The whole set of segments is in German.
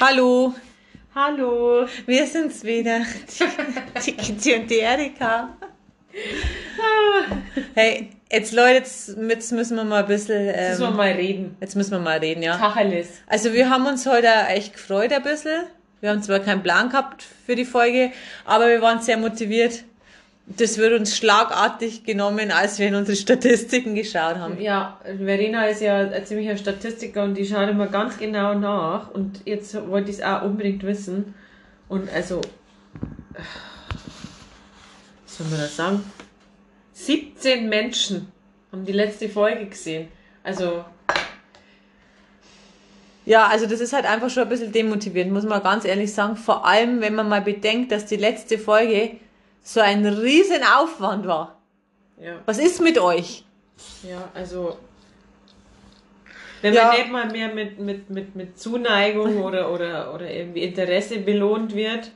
Hallo, Hallo. wir sind's wieder. Die Kitty und die Erika. Hey, jetzt Leute, jetzt, jetzt müssen wir mal ein bisschen. Müssen wir Ähm, mal reden. jetzt müssen wir mal reden, ja. Tacheles. Also wir haben uns heute echt gefreut ein bisschen. Wir haben zwar keinen Plan gehabt für die Folge, aber wir waren sehr motiviert. Das wird uns schlagartig genommen, als wir in unsere Statistiken geschaut haben. Ja, Verena ist ja ein ziemlicher Statistiker und die schaut immer ganz genau nach. Und jetzt wollte ich es auch unbedingt wissen. Und also, was soll man das sagen? 17 Menschen haben die letzte Folge gesehen. Also, Ja, also das ist halt einfach schon ein bisschen demotivierend, muss man ganz ehrlich sagen. Vor allem, wenn man mal bedenkt, dass die letzte Folge so ein riesen Aufwand war. ja, Was ist mit euch? ja, also. Wenn Ja. man nicht mal mehr mit, mit, mit, mit Zuneigung oder, oder, oder irgendwie Interesse belohnt wird,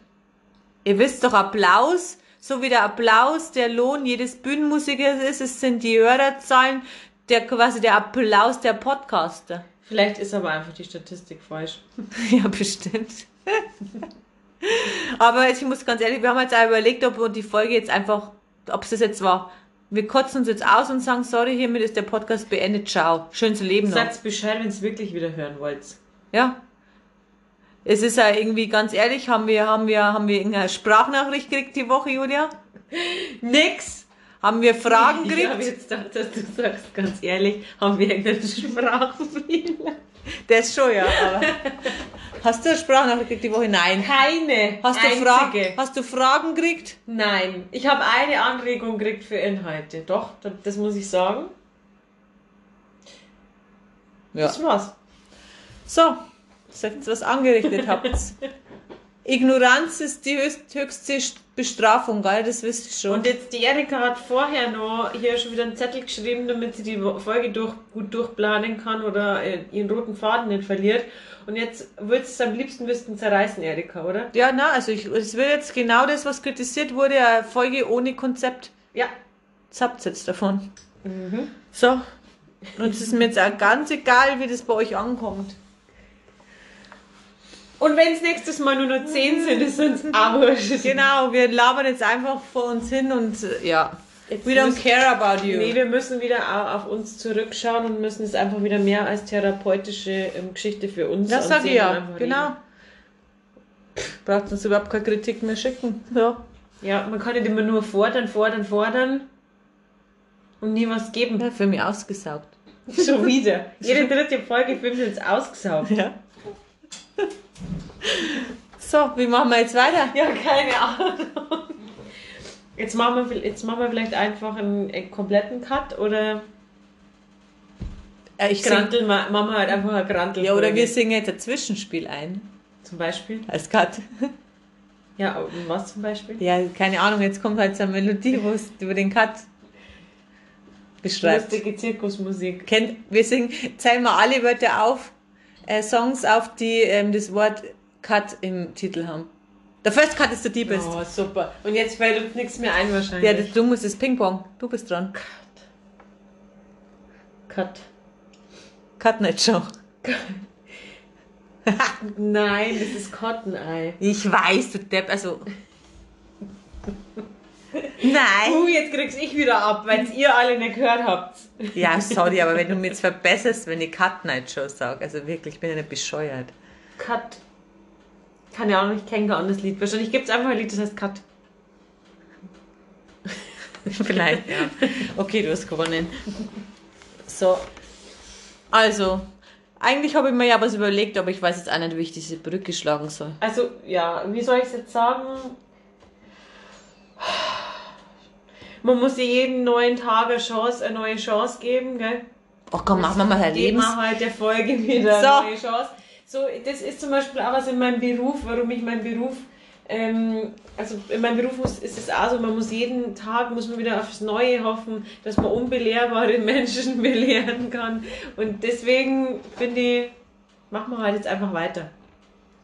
Ihr wisst doch, Applaus, so wie der Applaus der Lohn jedes Bühnenmusikers ist, es sind die Hörerzahlen, der quasi der Applaus der Podcaster. Vielleicht ist aber einfach die Statistik falsch. Ja, bestimmt. Aber ich muss ganz ehrlich, wir haben jetzt auch überlegt, ob wir die Folge jetzt einfach, ob es das jetzt war. Wir kotzen uns jetzt aus und sagen, sorry, hiermit ist der Podcast beendet, ciao. Schönes Leben noch. Sagt Bescheid, wenn es wirklich wieder hören wollt. Ja. Es ist ja irgendwie, ganz ehrlich, haben wir, haben wir, haben wir irgendeine Sprachnachricht gekriegt die Woche, Julia? Nix! Haben wir Fragen Ich habe gekriegt? jetzt gedacht, dass du sagst, ganz ehrlich, haben wir irgendeinen Sprachfehler? Das schon, ja, aber. Hast du eine Sprachnachricht gekriegt die Woche? Nein. Keine Hast du. Fragen, hast du Fragen gekriegt? Nein, ich habe eine Anregung gekriegt für Inhalte. Doch, das, muss ich sagen. Ja. Das war's. So, sagt was angerichtet habt. Ignoranz ist die höchst, höchste Bestrafung, gell? Das wisst ihr schon. Und jetzt die Erika hat vorher noch hier schon wieder einen Zettel geschrieben, damit sie die Folge durch, gut durchplanen kann oder äh, ihren roten Faden nicht verliert. Und jetzt würdest du es am liebsten wüssten zerreißen, Erika, oder? ja, na, also ich, es wird jetzt genau das, was kritisiert wurde, eine Folge ohne Konzept. Ja. Was habt ihr jetzt davon? So. Und es ist mir jetzt auch ganz egal, wie das bei euch ankommt. Und wenn es nächstes Mal nur noch 10 sind, ist uns wurscht. Genau, wir labern jetzt einfach vor uns hin und äh, ja. Jetzt We don't care about you. Nee, wir müssen wieder au- auf uns zurückschauen und müssen es einfach wieder mehr als therapeutische ähm, Geschichte für uns Das sag ich ja, genau. Braucht uns überhaupt keine Kritik mehr schicken. Ja. Ja, man kann nicht immer nur fordern, fordern, fordern und nie was geben. ja für mich ausgesaugt. Schon wieder. Jede dritte Folge für mich jetzt ausgesaugt. Ja. So, wie machen wir jetzt weiter? Ja, keine Ahnung. Jetzt machen wir, jetzt machen wir vielleicht einfach einen, einen kompletten Cut oder Ja, ich sing, Grantel, ma- machen wir halt einfach ein Grantel. ja, oder wir singen jetzt ein Zwischenspiel ein. Zum Beispiel. Als Cut. Ja, was zum Beispiel? Ja, keine Ahnung, jetzt kommt halt so eine Melodie, wo es über den Cut beschreibt. Lustige Zirkusmusik. Kennt, wir singen, zählen wir alle Wörter auf, äh, Songs auf, die ähm, das Wort Cut im Titel haben. Der First Cut ist der die bist. Oh, super. Und jetzt fällt uns nichts mehr ein wahrscheinlich. Ja, das, du musst das Ping-Pong. Du bist dran. Cut. Cut nicht schon. Nein, das ist Cotton Eye. Ich weiß, du Depp, also. Nein. Uh, jetzt krieg's ich wieder ab, weil ihr alle nicht gehört habt. Ja, sorry, aber wenn du mir jetzt verbesserst, wenn ich Cut Night Show sage, also wirklich, ich bin ja nicht bescheuert. Cut. Keine Ahnung, ich kenne kein anderes Lied. Wahrscheinlich gibt es einfach ein Lied, das heißt Cut. Vielleicht, ja. Okay, du hast gewonnen. So. Also, eigentlich habe ich mir ja was überlegt, aber ich weiß jetzt auch nicht, wie ich diese Brücke schlagen soll. Also, ja, wie soll ich es jetzt sagen? Man muss dir jeden neuen Tag eine Chance, eine neue Chance geben, gell? Ach komm, machen wir mal Geben Lebens... wir halt der Folge wieder So. eine neue Chance. So, das ist zum Beispiel auch was in meinem Beruf, warum ich meinen Beruf, ähm, also in meinem Beruf muss, ist es auch so, man muss jeden Tag, muss man wieder aufs Neue hoffen, dass man unbelehrbare Menschen belehren kann. Und deswegen finde ich, machen wir halt jetzt einfach weiter.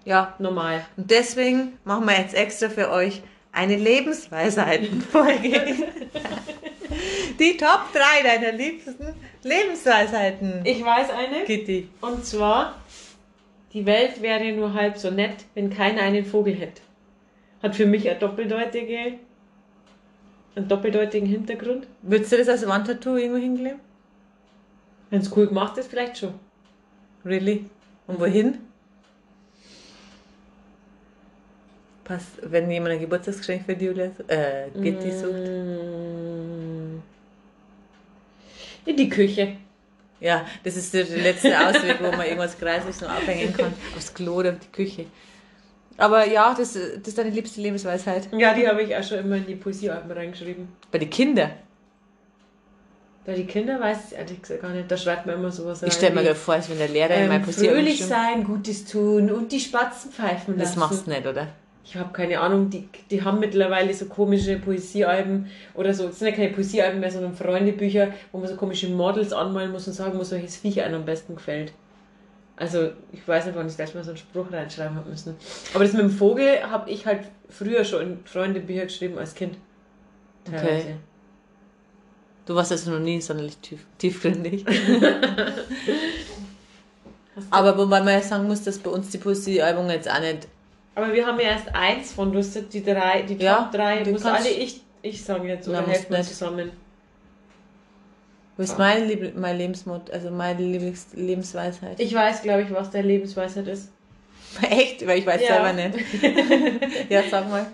Ja, Normal. und deswegen machen wir jetzt extra für euch eine Lebensweisheiten-Folge. Die Top 3 deiner liebsten Lebensweisheiten. Ich weiß eine. Kitty. Und zwar, Die Welt wäre nur halb so nett, wenn keiner einen Vogel hätte. Hat für mich eine doppeldeutige, einen doppeldeutigen Hintergrund. Würdest du das als Wandtattoo irgendwo hinkleben? Wenn es cool gemacht ist, vielleicht schon. Really? Und wohin? Passt, wenn jemand ein Geburtstagsgeschenk für die Julia äh, Gitti sucht. Mm. In die Küche. Ja, das ist der letzte Ausweg, wo man irgendwas Kreisliches noch abhängen kann. Aufs Klo oder auf die Küche. Aber ja, das, das ist deine liebste Lebensweisheit. Ja, die habe ich auch schon immer in die Poesiealben reingeschrieben. Bei den Kindern. Bei den Kindern weiß ich ehrlich gesagt gar nicht. Da schreibt man immer sowas rein. Ich stelle mir gerade vor, als wenn der Lehrer in mein ähm, Poesie fröhlich sein, Gutes tun und die Spatzen pfeifen Das lassen. machst du nicht, oder? Ich habe keine Ahnung, die, die haben mittlerweile so komische Poesiealben oder so. Es sind ja keine Poesiealben mehr, sondern Freundebücher, wo man so komische Models anmalen muss und sagen muss, welches Viech einem am besten gefällt. Also, ich weiß nicht, wann ich das letzte Mal so einen Spruch reinschreiben habe müssen. Aber das mit dem Vogel habe ich halt früher schon in Freundebücher geschrieben als Kind. Teilweise. Du warst also noch nie sonderlich tief, tiefgründig. Aber wobei man ja sagen muss, dass bei uns die Poesiealbum jetzt auch nicht. Aber wir haben ja erst eins von Lustig, die drei, die Top Ja, drei, die muss kannst- alle ich, ich sagen jetzt, oder helfen wir zusammen. Was ist meine, Lieb mein Lebensmod, also meine Lieblings Lebensweisheit? Ich weiß, glaube ich, was deine Lebensweisheit ist. Echt? Weil ich weiß Ja. selber nicht. ja, sag mal.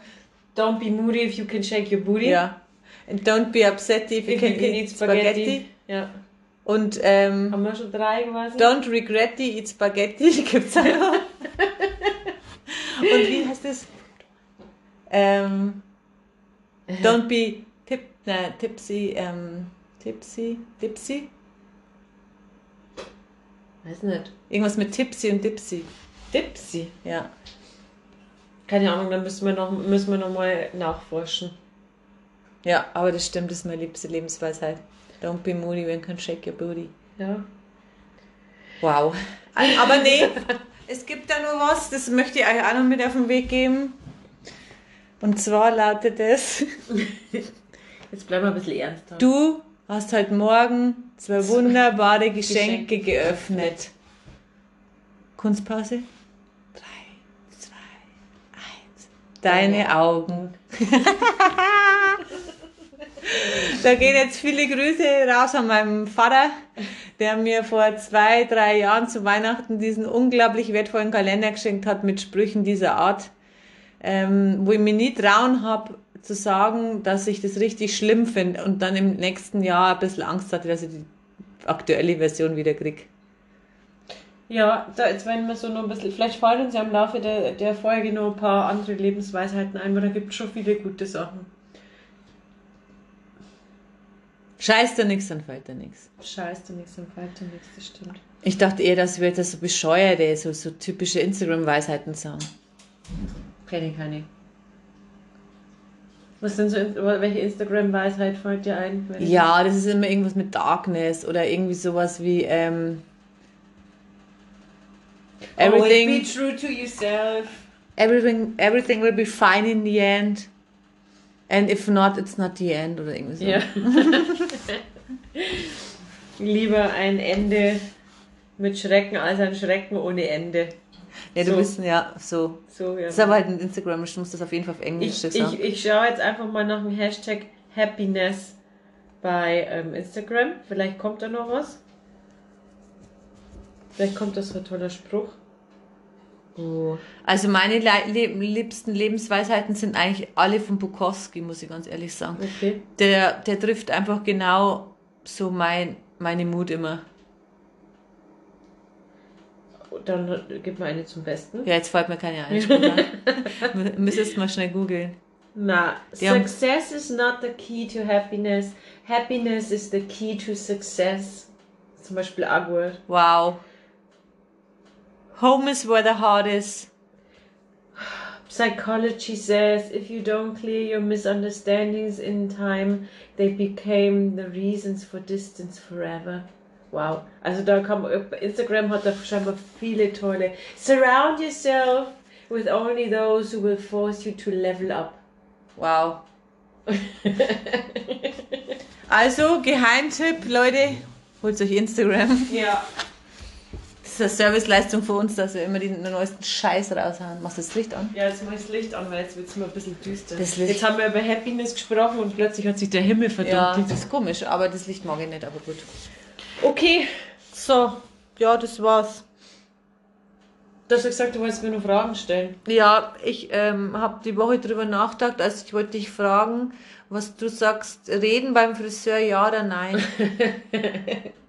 Don't be moody if you can shake your booty. Ja. And don't be upset if you If can, you can eat eat spaghetti. spaghetti. Ja. Und ähm, Haben wir schon drei quasi? don't regret it, eat spaghetti. Gibt's auch noch. Und wie heißt das? Ähm, don't be tip, na, tipsy, ähm, tipsy, dipsy? Weiß nicht. Irgendwas mit tipsy und dipsy. Dipsy. Ja. Keine Ahnung, dann müssen wir noch, müssen wir noch mal nachforschen. Ja, aber das stimmt, das ist meine liebste Lebensweisheit. Don't be moody when you can shake your booty. Ja. Wow. Aber nee, es gibt da nur was, das möchte ich euch auch noch mit auf den Weg geben. Und zwar lautet es, Jetzt bleiben wir ein bisschen ernster. du hast heute Morgen zwei wunderbare Geschenke geöffnet. Kunstpause? Drei, zwei, eins. Deine Augen. Da gehen jetzt viele Grüße raus an meinem Vater, der mir vor zwei, drei Jahren zu Weihnachten diesen unglaublich wertvollen Kalender geschenkt hat mit Sprüchen dieser Art, ähm, wo ich mir nie trauen habe zu sagen, dass ich das richtig schlimm finde und dann im nächsten Jahr ein bisschen Angst hatte, dass ich die aktuelle Version wieder krieg. Ja, da jetzt werden wir so noch ein bisschen, vielleicht fallen uns ja im Laufe der, der Folge noch ein paar andere Lebensweisheiten ein, weil da gibt es schon viele gute Sachen. Scheiß dir nichts, dann fällt dir nichts. Scheiß dir nichts, dann fällt dir nichts, das stimmt. Ich dachte eher, dass wir jetzt so bescheuerte, so, so typische Instagram-Weisheiten sagen. Kenne ich keine. Was denn so, welche Instagram-Weisheit fällt dir ein? Ja, das ist immer irgendwas mit Darkness oder irgendwie sowas wie ähm, Always everything, be true to yourself. everything, everything will be fine in the end. And if not, it's not the end oder irgendwie so. Ja. Lieber ein Ende mit Schrecken als ein Schrecken ohne Ende. Ja, du So. bist ja so. So, ja. Das ist aber halt ein Instagram, ich muss das auf jeden Fall auf Englisch Ich, ich, ich schaue jetzt einfach mal nach dem Hashtag Happiness bei ähm, Instagram. Vielleicht kommt da noch was. Vielleicht kommt da so ein toller Spruch. Oh. Also meine le liebsten Lebensweisheiten sind eigentlich alle von Bukowski, muss ich ganz ehrlich sagen. Okay. Der, der trifft einfach genau so mein, meine Mut immer. Dann gib mal eine zum Besten. Ja, jetzt fällt mir keine ein. Müsstest mal schnell googeln. Na, Die success is not the key to happiness. Happiness is the key to success. Zum Beispiel Agward. Wow. Home is where the heart is. Psychology says if you don't clear your misunderstandings in time, they became the reasons for distance forever. Wow. Also da man, Instagram hat da scheinbar viele tolle. Surround yourself with only those who will force you to level up. Wow. Also, Geheimtipp, Leute, holt euch Instagram. Ja. Ist eine Serviceleistung für uns, dass wir immer den neuesten Scheiß raushauen. Machst du das Licht an? Ja, jetzt mach ich das Licht an, weil jetzt wird es mal ein bisschen düster. Das Jetzt haben wir über Happiness gesprochen und plötzlich hat sich der Himmel Ja, verdunkelt. das ist komisch, aber das Licht mag ich nicht, aber gut. Okay, So, ja, das war's. du hast ja gesagt, du wolltest mir noch Fragen stellen. Ja, ich ähm, habe die Woche drüber nachgedacht, also ich wollte dich fragen, was du sagst, reden beim Friseur, ja oder nein?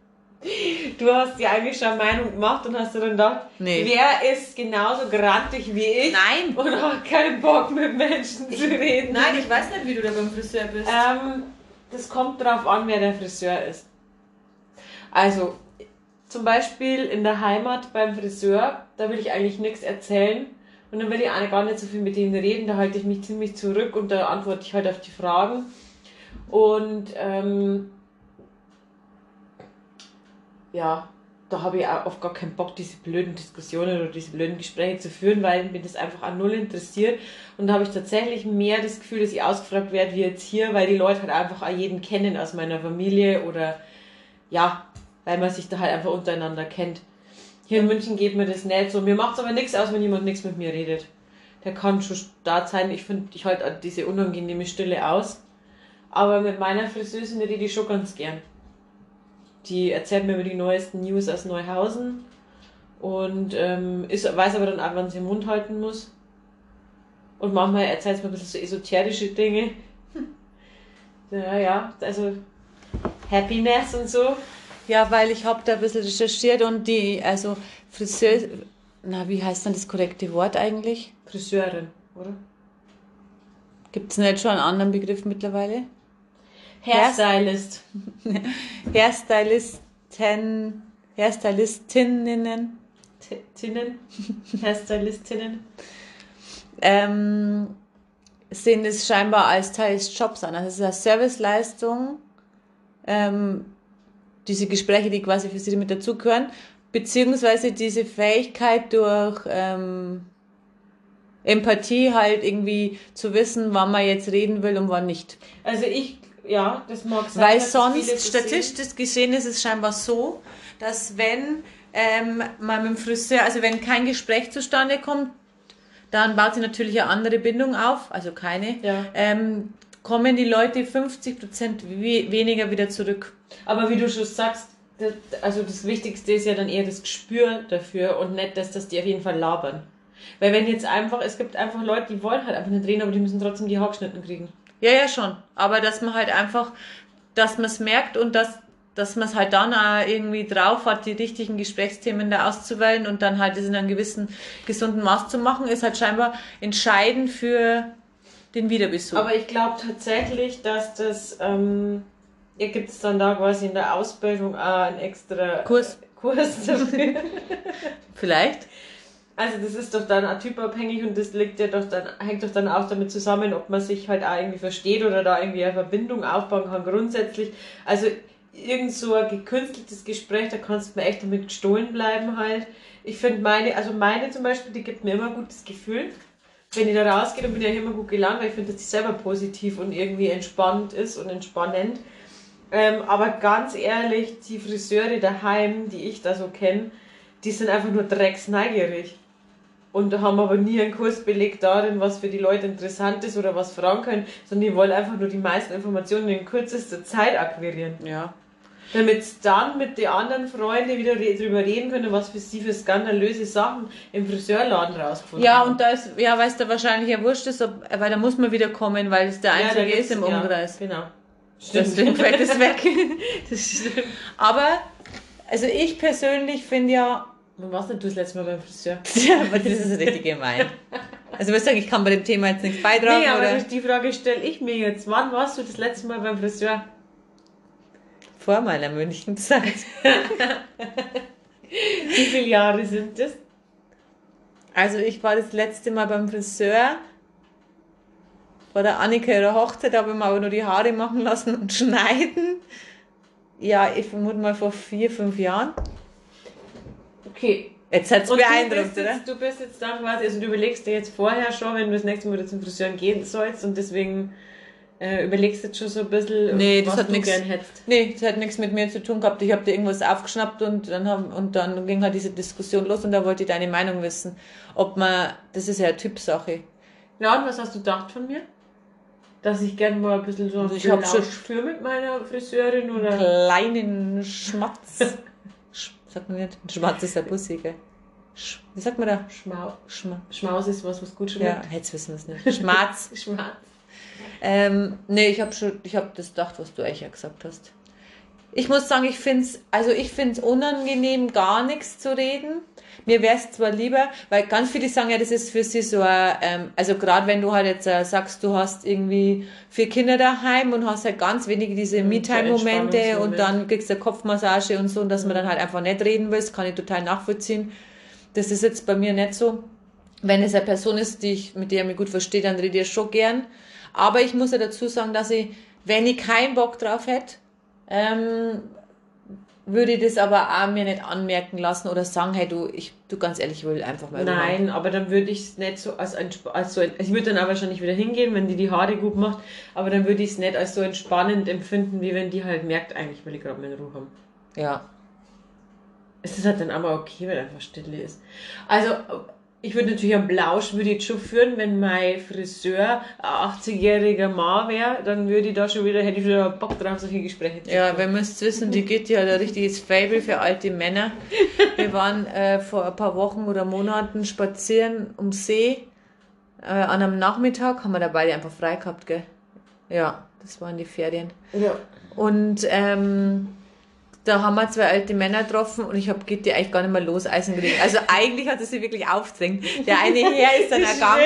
Du hast dir eigentlich schon Meinung gemacht und hast dir dann gedacht, Nee. wer ist genauso grantig wie ich Nein! und hat keinen Bock mit Menschen zu reden? Nein, ich weiß nicht, wie du da beim Friseur bist. Ähm, das kommt drauf an, wer der Friseur ist. Also, zum Beispiel in der Heimat beim Friseur, da will ich eigentlich nichts erzählen. Und dann will ich auch gar nicht so viel mit denen reden, da halte ich mich ziemlich zurück und da antworte ich halt auf die Fragen. Und ähm, ja, da habe ich auch oft gar keinen Bock, diese blöden Diskussionen oder diese blöden Gespräche zu führen, weil mich das einfach an null interessiert. Und da habe ich tatsächlich mehr das Gefühl, dass ich ausgefragt werde wie jetzt hier, weil die Leute halt einfach auch jeden kennen aus meiner Familie oder ja, weil man sich da halt einfach untereinander kennt. Hier in München geht mir das nicht so. Mir macht es aber nichts aus, wenn jemand nichts mit mir redet. Der kann schon da sein. Ich finde, ich halte diese unangenehme Stille aus. Aber mit meiner Friseurin rede ich schon ganz gern. Die erzählt mir über die neuesten News aus Neuhausen und ähm, ist, weiß aber dann auch, wann sie den Mund halten muss. Und manchmal erzählt sie mir ein bisschen so esoterische Dinge. Ja, ja, also Happiness und so. Ja, weil ich habe da ein bisschen recherchiert und die, also Friseur, na, wie heißt dann das korrekte Wort eigentlich? Friseurin, oder? Gibt es nicht schon einen anderen Begriff mittlerweile? Hairstylist. Hairstylisten, Hairstylistinnen, Tinnen. Hairstylistinnen. ähm, sehen es scheinbar als Teil des Jobs an. Also es ist eine Serviceleistung, ähm, diese Gespräche, die quasi für sie mit dazugehören, beziehungsweise diese Fähigkeit durch ähm, Empathie halt irgendwie zu wissen, wann man jetzt reden will und wann nicht. Also ich, ja, das mag sein. Weil sonst, statistisch gesehen, ist es scheinbar so, dass wenn ähm, man mit dem Friseur, also wenn kein Gespräch zustande kommt, dann baut sich natürlich eine andere Bindung auf, also keine, Ja. ähm, kommen die Leute 50% we weniger wieder zurück. Aber wie du schon sagst, das, also das Wichtigste ist ja dann eher das Gespür dafür und nicht, dass das die auf jeden Fall labern. Weil wenn jetzt einfach, es gibt einfach Leute, die wollen halt einfach nicht reden, aber die müssen trotzdem die Haargeschnitten kriegen. Ja, ja, schon. Aber dass man halt einfach, dass man es merkt und dass, dass man es halt dann auch irgendwie drauf hat, die richtigen Gesprächsthemen da auszuwählen und dann halt das in einem gewissen gesunden Maß zu machen, ist halt scheinbar entscheidend für den Wiederbesuch. Aber ich glaube tatsächlich, dass das, ähm, ihr gibt es dann da quasi in der Ausbildung auch einen extra Kurs. Kurs dafür. Vielleicht. Also das ist doch dann auch typabhängig und das liegt ja doch dann, hängt doch dann auch damit zusammen, ob man sich halt auch irgendwie versteht oder da irgendwie eine Verbindung aufbauen kann grundsätzlich. Also irgend so ein gekünsteltes Gespräch, da kannst du mir echt damit gestohlen bleiben halt. Ich finde meine, also meine zum Beispiel, die gibt mir immer ein gutes Gefühl. Wenn ich da rausgehe, dann bin ich ja immer gut gelaunt, weil ich finde, dass die selber positiv und irgendwie entspannt ist und entspannend. Ähm, aber ganz ehrlich, die Friseure daheim, die ich da so kenne, die sind einfach nur drecksneugierig. Und haben aber nie einen Kurs belegt darin, was für die Leute interessant ist oder was fragen können, sondern die wollen einfach nur die meisten Informationen in kürzester Zeit akquirieren. Ja. Damit sie dann mit den anderen Freunden wieder re drüber reden können, was für sie für skandalöse Sachen im Friseurladen rausgefunden Ja, haben. und da ist, ja, weil es da wahrscheinlich ja wurscht ist, ob, weil da muss man wieder kommen, weil es der Ja, einzige gibt's- ist im ja, Umkreis. Genau. Deswegen fällt es weg. Das stimmt. Aber, also ich persönlich finde ja, Wann warst denn du das letzte Mal beim Friseur? ja, aber das ist richtig gemein. Also ich muss sagen, ich kann bei dem Thema jetzt nichts beitragen. Nee, aber oder die Frage stelle ich mir jetzt. Wann warst du das letzte Mal beim Friseur? vor meiner Münchenzeit. Wie viele Jahre sind das? Also ich war das letzte Mal beim Friseur bei der Annika ihrer Hochzeit, da habe ich mir aber nur die Haare machen lassen und schneiden. Ja, ich vermute mal vor vier, fünf Jahren. Okay. Jetzt hat es du beeindruckt, oder? jetzt, du bist jetzt dann quasi, also du überlegst dir jetzt vorher schon, wenn du das nächste Mal wieder zum Friseur gehen sollst und deswegen Äh, überlegst jetzt schon so ein bisschen, Nee, das was hat du nix- gern hättest. Nee, das hat nichts mit mir zu tun gehabt. Ich habe dir irgendwas aufgeschnappt und dann, haben, und dann ging halt diese Diskussion los und da wollte ich deine Meinung wissen. Ob man, das ist ja eine Typsache. Ja, und was hast du gedacht von mir? Dass ich gern mal ein bisschen so Also ich ein hab schon- führe mit meiner Friseurin oder. Kleinen Schmatz. Sagt man nicht? Ein Schmatz ist der Bussi, gell? Sch Wie sagt man da? Schmau Schma Schmaus ist was, was gut ja, schmeckt. jetzt wissen wir es nicht. Schmatz. Schmaus. Ähm, nee, ich habe schon, ich habe das gedacht, was du eigentlich ja gesagt hast. Ich muss sagen, ich finde es, also ich finde es unangenehm, gar nichts zu reden. Mir wäre es zwar lieber, weil ganz viele sagen ja, das ist für sie so ein, ähm, also gerade wenn du halt jetzt äh, sagst, du hast irgendwie vier Kinder daheim und hast halt ganz wenige diese Mhm, Me-Time-Momente und dann kriegst du eine Kopfmassage und so und dass man dann halt einfach nicht reden will, das kann ich total nachvollziehen. Das ist jetzt bei mir nicht so. Wenn es eine Person ist, die ich, mit der ich mich gut verstehe, dann rede ich schon gern. Aber ich muss ja dazu sagen, dass ich, wenn ich keinen Bock drauf hätte, ähm, würde ich das aber auch mir nicht anmerken lassen oder sagen, hey du, ich, du ganz ehrlich, ich will einfach mal. Nein, aber dann würde ich es nicht so als, entsp- als so, ich würde dann auch wahrscheinlich wieder hingehen, wenn die die Haare gut macht, aber dann würde ich es nicht als so entspannend empfinden, wie wenn die halt merkt, eigentlich will ich gerade meine Ruhe haben. Ja. Es ist halt dann aber okay, wenn einfach Stille ist. Also, ich würde natürlich einen Blausch würde ich schon führen, wenn mein Friseur ein 80-jähriger Mann wäre, dann würde ich da schon wieder, hätte ich wieder Bock drauf, solche Gespräche zu Ja, wenn müsst wissen, die geht ja ein richtiges Fable für alte Männer. Wir waren äh, vor ein paar Wochen oder Monaten spazieren um See. Äh, an einem Nachmittag haben wir da beide einfach frei gehabt, gell? Ja, das waren die Ferien. Ja. Und ähm, da haben wir zwei alte Männer getroffen und ich habe Gitti eigentlich gar nicht mehr loseisen gekriegt. Also eigentlich hat er sie wirklich aufdrängt. Der eine Herr ist dann ergangen.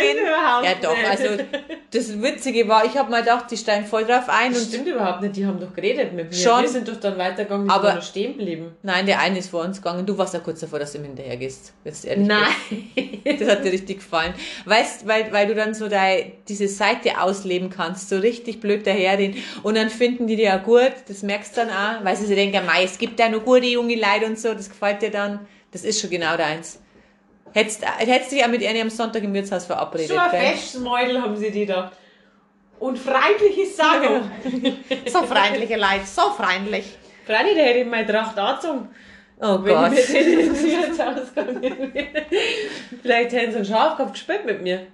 Ja doch, nicht. also das Witzige war, ich habe mal gedacht, die steigen voll drauf ein Das und stimmt überhaupt nicht, die haben doch geredet mit mir. Schon. Wir sind doch dann weitergegangen, die Aber- sind noch stehen geblieben. nein, der eine ist vor uns gegangen. Du warst ja kurz davor, dass du ihm hinterher gehst. Wenn du ehrlich Nein. bist. Das hat dir richtig gefallen. Weißt, weil, weil du dann so deine, diese Seite ausleben kannst, so richtig blöd daherreden. Und dann finden die dir ja gut, das merkst du dann auch, weil sie sich denken, mei, es gibt ja noch gute junge Leute und so, das gefällt dir dann. Das ist schon genau deins. Hättest, hättest dich auch mit ihnen am Sonntag im Wirtshaus verabredet. So ein festes Mäudel haben sie die da. Und freundliche Sachen. So freundliche Leute, so freundlich. Freilich, der hätte ich meine Tracht angezogen. Oh Wenn Gott. ich mit denen ins Wirtshaus gegangen wäre. Vielleicht hätten sie einen Schafkopf gespielt mit mir.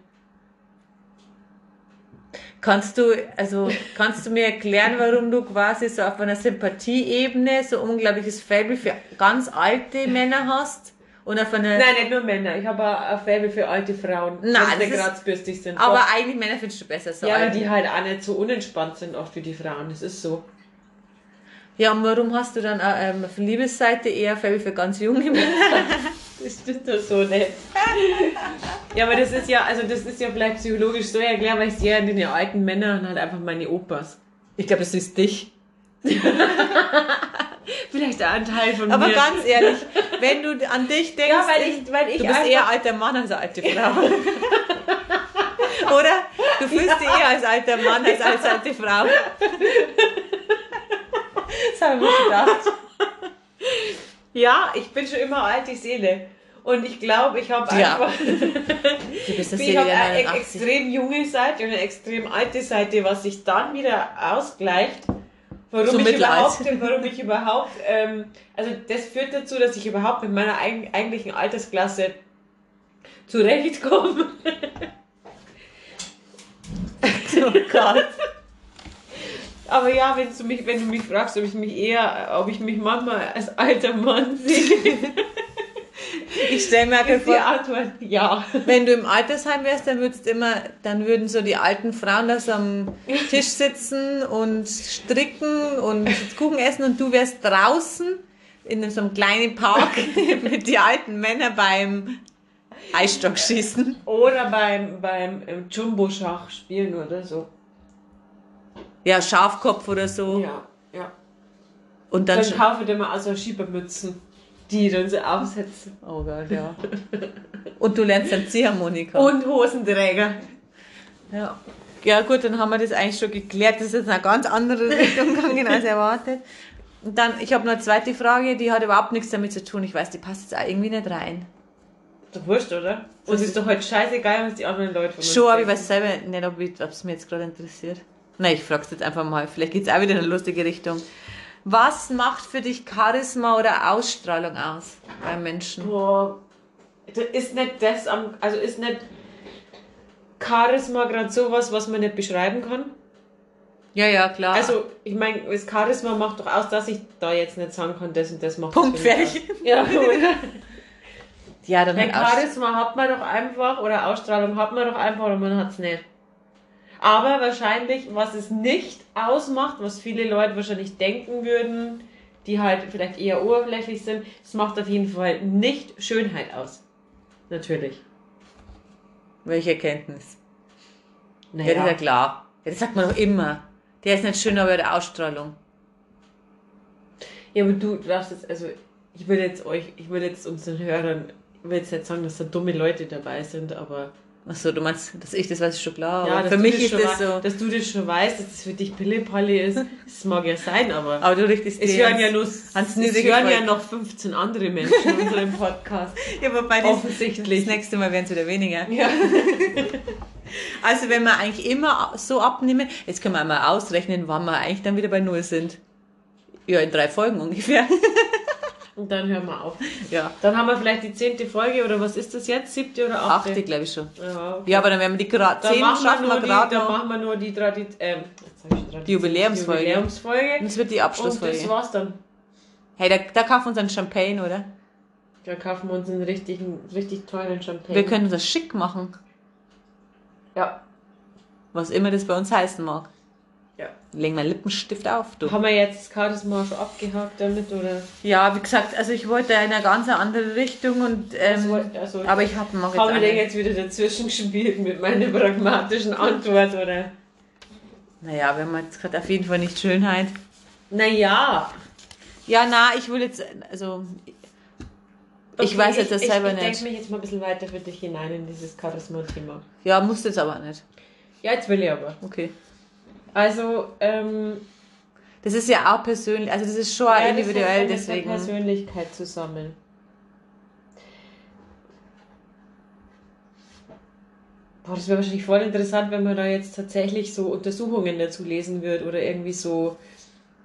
Kannst du, also, kannst du mir erklären, warum du quasi so auf einer Sympathieebene so unglaubliches Faible für ganz alte Männer hast? Und auf einer, Nein, nicht nur Männer. Ich habe auch ein Faible für alte Frauen. Nein, ist- kratzbürstig sind. aber Doch. eigentlich Männer findest du besser so ja, alt. die halt auch nicht so unentspannt sind oft wie die Frauen. Das ist so. Ja, und warum hast du dann auch, ähm, auf Liebesseite eher Faible für ganz junge Männer? Das stimmt doch so nicht. ja, aber das ist ja, also das ist ja vielleicht psychologisch so erklärt, weil ich sehe an den alten Männern halt einfach meine Opas. Ich glaube, das ist dich. Vielleicht auch ein Teil von Aber mir. ganz ehrlich, wenn du an dich denkst, ja, weil ich, weil ich du bist eher alter Mann als alte Frau. Oder? Du fühlst dich eher als alter Mann als als alte Frau. Das habe ich mir gedacht. Ja, ich bin schon immer alte Seele. Und ich glaube, ich habe Ja. einfach. Du bist das ich habe eine 89. extrem junge Seite und eine extrem alte Seite, was sich dann wieder ausgleicht. Warum So ich überhaupt, warum ich überhaupt, ähm, also das führt dazu, dass ich überhaupt mit meiner eig eigentlichen Altersklasse zurechtkomme. Oh Gott. Aber ja, wenn du mich, wenn du mich fragst, ob ich mich eher, ob ich mich manchmal als alter Mann sehe, Ich stelle mir gerade ist die vor, Antwort ja. wenn du im Altersheim wärst, dann würdest immer, dann würden so die alten Frauen da so am Tisch sitzen und stricken und Kuchen essen und du wärst draußen in so einem kleinen Park mit den alten Männern beim Eisstockschießen. Oder beim, beim ähm, Jumbo-Schach spielen oder so. Ja, Schafkopf oder so. Ja, ja. Und dann, Dann kaufe ich dir mal also Schiebermützen, die dann so aufsetzen. Oh Gott, ja. Und du lernst dann Ziehharmonika. Und Hosenträger. Ja. Ja gut, dann haben wir das eigentlich schon geklärt. Das ist jetzt eine ganz andere Richtung gegangen als erwartet. Und dann, ich habe noch eine zweite Frage, die hat überhaupt nichts damit zu tun. Ich weiß, die passt jetzt auch irgendwie nicht rein. Doch wurscht, oder? Und es ist doch heute scheißegal, was die anderen Leute von uns Schon, aber ich weiß selber nicht, ob ich- ob es mir jetzt gerade interessiert. Na, ich frag's jetzt einfach mal. Vielleicht geht's auch wieder in eine lustige Richtung. Was macht für dich Charisma oder Ausstrahlung aus beim Menschen? Boah, ist nicht das am, also ist nicht Charisma gerade sowas, was man nicht beschreiben kann. Ja, ja, klar. Also, ich meine, das Charisma macht doch aus, dass ich da jetzt nicht sagen kann, das und das macht Punkt, fertig. Ja, ja, dann Nein, halt Aus Charisma hat man doch einfach, oder Ausstrahlung hat man doch einfach, oder man hat's nicht. Aber wahrscheinlich, was es nicht ausmacht, was viele Leute wahrscheinlich denken würden, die halt vielleicht eher oberflächlich sind, es macht auf jeden Fall nicht Schönheit aus. Natürlich. Welche Erkenntnis? Ja, Naja. das ist ja klar. Ja, das sagt man doch immer. Der ist nicht schön, aber der Ausstrahlung. Ja, aber du darfst jetzt, also ich will jetzt euch, ich will jetzt unseren Hörern, ich will jetzt nicht sagen, dass da dumme Leute dabei sind, aber Achso, du meinst, dass ich das weiß, ist schon klar. ja, für mich ist das so. dass du das schon weißt, dass das für dich Pille-Palle ist, das mag ja sein, aber Aber du richtest es hören ja nur, ans es hören ja noch 15 andere Menschen in unserem Podcast. Ja, aber bei Offensichtlich. das nächste Mal werden es wieder weniger. Ja. Also wenn wir eigentlich immer so abnehmen, jetzt können wir einmal ausrechnen, wann wir eigentlich dann wieder bei Null sind. Ja, in drei Folgen ungefähr. Und dann hören wir auf. Ja. Dann haben wir vielleicht die zehnte Folge, oder was ist das jetzt? Siebte oder achte? Achte, glaube ich schon. Ja, okay. Ja, aber dann werden wir die gerade zehn schaffen wir gerade dann machen wir nur die, ähm, Tradition, Die Jubiläumsfolge. die Jubiläumsfolge. Und das wird die Und das Abschlussfolge. war's dann. Hey, da, da kaufen wir uns einen Champagne, oder? Da kaufen wir uns einen richtigen, richtig teuren Champagner. Wir können das schick machen. Ja. Was immer das bei uns heißen mag. Ja. Legen wir Lippenstift auf, du. Haben wir jetzt das Charisma schon abgehakt damit, oder? Ja, wie gesagt, also ich wollte in eine ganz andere Richtung und ähm, wollt- also, aber ich habe mach jetzt Haben wir denn eine. jetzt wieder dazwischen gespielt mit meiner pragmatischen Antwort, oder? Naja, wir haben jetzt gerade auf jeden Fall nicht Schönheit. Naja. Ja, na, ich will jetzt, also ich weiß jetzt das ich, selber ich, ich nicht. denke mich jetzt mal ein bisschen weiter für dich hinein in dieses Charisma-Thema. Ja, musst jetzt aber nicht. Ja, jetzt will ich aber. Okay. Also, ähm, Das ist ja auch persönlich, also das ist schon ja, das individuell, mit der deswegen. Persönlichkeit zusammen. Boah, das wäre wahrscheinlich voll interessant, wenn man da jetzt tatsächlich so Untersuchungen dazu lesen würde oder irgendwie so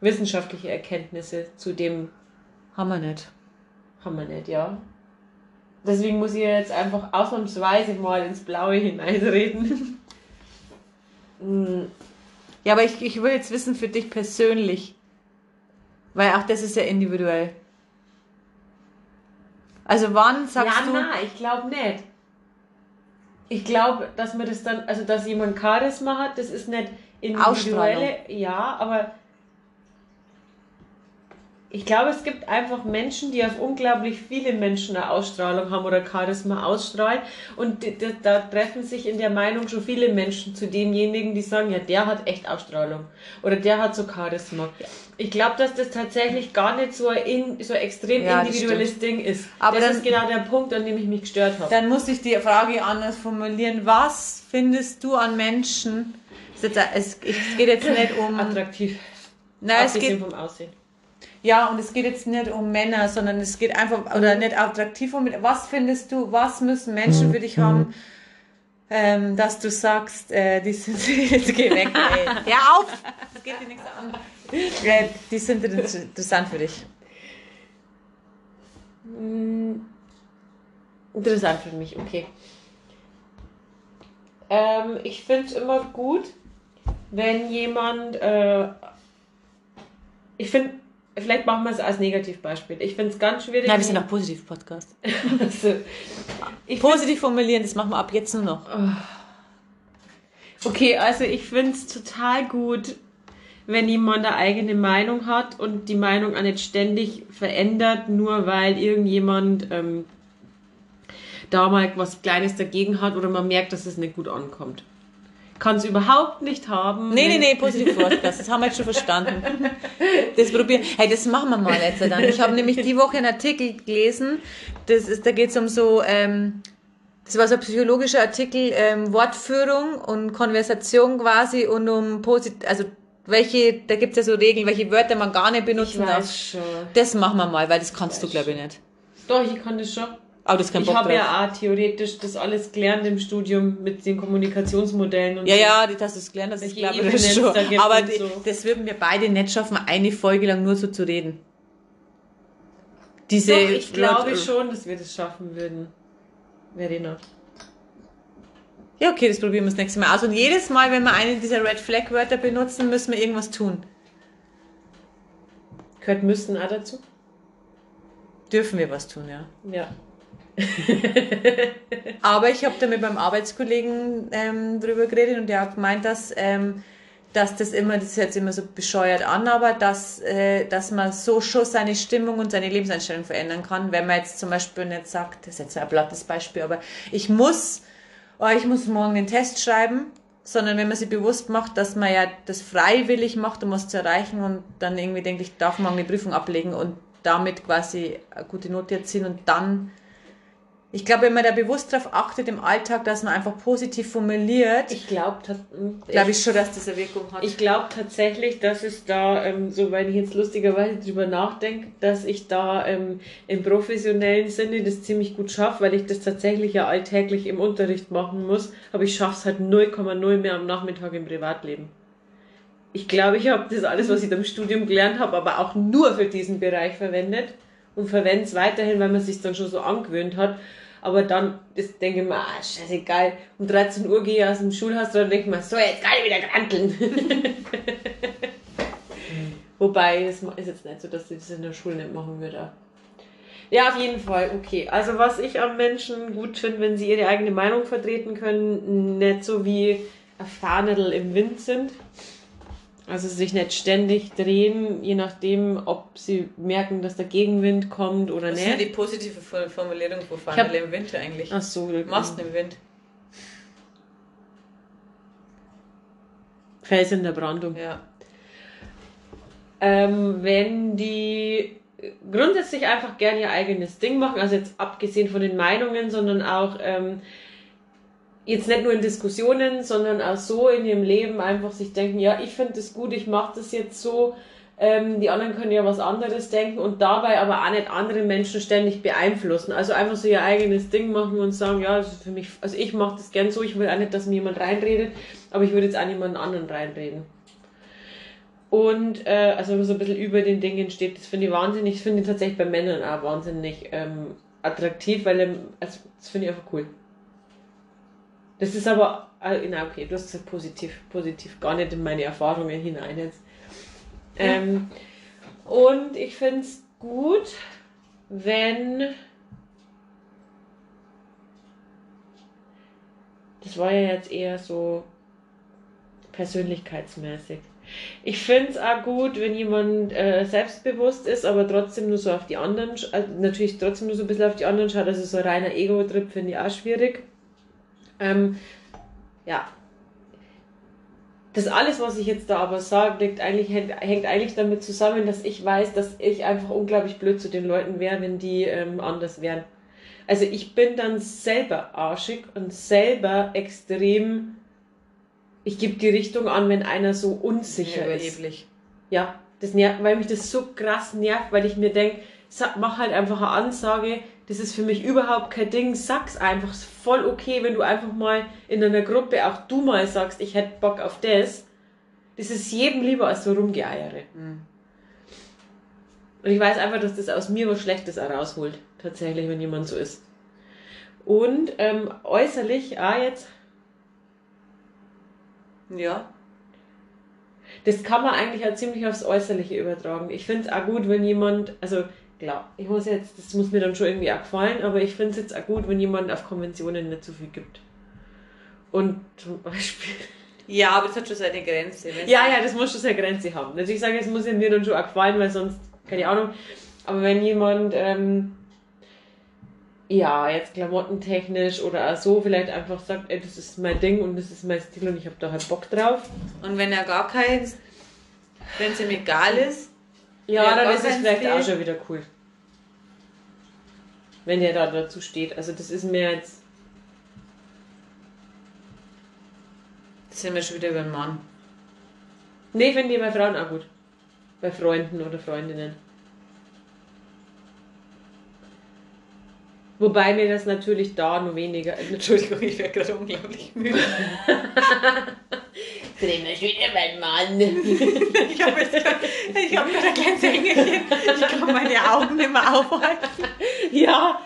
wissenschaftliche Erkenntnisse zu dem Haben wir nicht. haben wir nicht, ja. Deswegen muss ich jetzt einfach ausnahmsweise mal ins Blaue hineinreden. Ja, aber ich, ich will jetzt wissen für dich persönlich. Weil auch das ist ja individuell. Also wann sagst ja, du. nein, ich glaube nicht. Ich glaube, dass man das dann, also dass jemand Charisma hat, das ist nicht individuelle, ja, aber ich glaube, es gibt einfach Menschen, die auf unglaublich viele Menschen eine Ausstrahlung haben oder Charisma ausstrahlen und da treffen sich in der Meinung schon viele Menschen zu demjenigen, die sagen, ja, der hat echt Ausstrahlung oder der hat so Charisma. Ich glaube, dass das tatsächlich gar nicht so ein, in, so ein extrem Ja, individuelles Ding ist. Aber das dann- ist genau der Punkt, an dem ich mich gestört habe. Dann muss ich die Frage anders formulieren. Was findest du an Menschen? Es, geht jetzt nicht um. Attraktiv. Nein, es geht, vom Aussehen. Ja, und es geht jetzt nicht um Männer, sondern es geht einfach, oder nicht attraktiv um. Was findest du, was müssen Menschen für dich haben, ähm, dass du sagst, äh, die sind. Jetzt geh weg, ey. Hör auf! Das geht dir nichts an. Äh, die sind interessant für dich. Interessant für mich, okay. Ähm, ich finde es immer gut, wenn jemand. Äh, ich finde, vielleicht machen wir es als Negativbeispiel. Ich finde es ganz schwierig. Nein, wir sind auch Positiv-Podcast. Also, ich Positiv formulieren, das machen wir ab jetzt nur noch. Okay, also ich finde es total gut, wenn jemand eine eigene Meinung hat und die Meinung auch nicht ständig verändert, nur weil irgendjemand ähm, da mal was Kleines dagegen hat oder man merkt, dass es nicht gut ankommt. Kann es überhaupt nicht haben. Nee, nee, nee, Positiv-Podcast, das haben wir jetzt schon verstanden. Das probieren. Hey, das machen wir mal jetzt dann. Ich habe nämlich die Woche einen Artikel gelesen, das ist, da geht es um so, ähm, das war so ein psychologischer Artikel, ähm, Wortführung und Konversation quasi und um Posit also welche, da gibt es ja so Regeln, welche Wörter man gar nicht Ich benutzen darf. Das machen wir mal, weil das kannst du, glaube ich, nicht. Doch, ich kann das schon. Aber das kein Ich habe ja auch theoretisch das alles gelernt im Studium mit den Kommunikationsmodellen und Ja, so. ja, das ist gelernt, das ist ich es schon. da gibt Aber so. das würden wir beide nicht schaffen, eine Folge lang nur so zu reden. Diese Doch, ich glaube schon, dass wir das schaffen würden. Verena. Ja, okay, das probieren wir das nächste Mal aus. Und jedes Mal, wenn wir eine dieser Red Flag Wörter benutzen, müssen wir irgendwas tun. Gehört müssten auch dazu? Dürfen wir was tun, ja. Ja. Aber ich habe da mit meinem Arbeitskollegen ähm, drüber geredet und der hat gemeint, dass, ähm, dass das immer, das hört sich immer so bescheuert an, aber dass, äh, dass man so schon seine Stimmung und seine Lebenseinstellung verändern kann, wenn man jetzt zum Beispiel nicht sagt, das ist jetzt ein plattes Beispiel, aber ich muss, oh, ich muss morgen den Test schreiben, sondern wenn man sich bewusst macht, dass man ja das freiwillig macht, um was zu erreichen und dann irgendwie denkt, ich darf morgen die Prüfung ablegen und damit quasi eine gute Note erzielen und dann ich glaube, wenn man da bewusst darauf achtet im Alltag, dass man einfach positiv formuliert, Ich glaube glaube ich schon, dass das eine Wirkung hat. Ich glaube tatsächlich, dass es da, ähm, so weil ich jetzt lustigerweise drüber nachdenke, dass ich da ähm, im professionellen Sinne das ziemlich gut schaffe, weil ich das tatsächlich ja alltäglich im Unterricht machen muss, aber ich schaffe es halt 0,0 mehr am Nachmittag im Privatleben. Ich glaube, ich habe das alles, was ich im Studium gelernt habe, aber auch nur für diesen Bereich verwendet und verwende es weiterhin, weil man sich dann schon so angewöhnt hat. Aber dann ist, denke ich mir, ah, scheißegal. Um 13 Uhr gehe ich aus dem Schulhaus und denke mir, so, jetzt kann ich wieder granteln. Wobei, es ist jetzt nicht so, dass ich das in der Schule nicht machen würde. Ja, auf jeden Fall, okay. Also was ich am Menschen gut finde, wenn sie ihre eigene Meinung vertreten können, nicht so wie ein Fahnedel im Wind sind. Also sich nicht ständig drehen, je nachdem, ob sie merken, dass der Gegenwind kommt oder das ist ja nicht. die positive Fo- Formulierung von hab- Fanel im Winter eigentlich. Ach so, Masten im Wind. Fels in der Brandung. Ja. Ähm, wenn die grundsätzlich einfach gerne ihr eigenes Ding machen, also jetzt abgesehen von den Meinungen, sondern auch ähm, jetzt nicht nur in Diskussionen, sondern auch so in ihrem Leben einfach sich denken, ja, ich finde das gut, ich mache das jetzt so, ähm, die anderen können ja was anderes denken und dabei aber auch nicht andere Menschen ständig beeinflussen. Also einfach so ihr eigenes Ding machen und sagen, ja, das ist für mich, also ich mache das gern so, ich will auch nicht, dass mir jemand reinredet, aber ich würde jetzt auch niemanden anderen reinreden. Und äh, also wenn man so ein bisschen über den Dingen steht, das finde ich wahnsinnig, das finde ich tatsächlich bei Männern auch wahnsinnig ähm, attraktiv, weil ähm, also, das finde ich einfach cool. Das ist aber, äh, na okay, du hast gesagt positiv, positiv, gar nicht in meine Erfahrungen hinein jetzt. Ähm, und ich finde es gut, wenn. Das war ja jetzt eher so persönlichkeitsmäßig. Ich finde es auch gut, wenn jemand äh, selbstbewusst ist, aber trotzdem nur so auf die anderen, also natürlich trotzdem nur so ein bisschen auf die anderen schaut. Also so ein reiner Ego-Trip finde ich auch schwierig. Ähm, ja. Das alles, was ich jetzt da aber sage, liegt eigentlich, hängt, hängt eigentlich damit zusammen, dass ich weiß, dass ich einfach unglaublich blöd zu den Leuten wäre, wenn die ähm, anders wären. Also ich bin dann selber arschig und selber extrem. Ich gebe die Richtung an, wenn einer so unsicher ist. Überheblich. Ja, das nervt, weil mich das so krass nervt, weil ich mir denke, mach halt einfach eine Ansage, das ist für mich überhaupt kein Ding, sag's einfach, ist voll okay, wenn du einfach mal in einer Gruppe auch du mal sagst, ich hätte Bock auf das. Das ist jedem lieber als so rumgeeiere. Mhm. Und ich weiß einfach, dass das aus mir was Schlechtes auch rausholt, tatsächlich, wenn jemand so ist. Und ähm, äußerlich, ah jetzt, Ja. Das kann man eigentlich auch ziemlich aufs Äußerliche übertragen. Ich finde es auch gut, wenn jemand, also klar, ich muss jetzt, das muss mir dann schon irgendwie auch gefallen, aber ich finde es jetzt auch gut, wenn jemand auf Konventionen nicht so viel gibt. Und zum Beispiel. Ja, aber das hat schon seine Grenze. Ja, ja, das muss schon seine Grenze haben. Sage ich, es muss ja mir dann schon auch gefallen, weil sonst, keine Ahnung. Aber wenn jemand, ähm, ja, jetzt klamottentechnisch oder auch so vielleicht einfach sagt, ey, das ist mein Ding und das ist mein Stil und ich habe da halt Bock drauf. Und wenn er gar keins, wenn es ihm egal ist, Ja, Ja, dann ist es vielleicht Stil. auch schon wieder cool. Wenn der da dazu steht. Also das ist mir jetzt. sind wir schon wieder über den Mann. Nee, finde ich bei Frauen auch gut. Bei Freunden oder Freundinnen. Wobei mir das natürlich da nur weniger. Entschuldigung, ich werde gerade unglaublich müde. Dreh mir schon wieder mein Mann. ich habe ich hab wieder ein kleines Engelchen. Ich kann meine Augen nicht mehr aufhalten. Ja.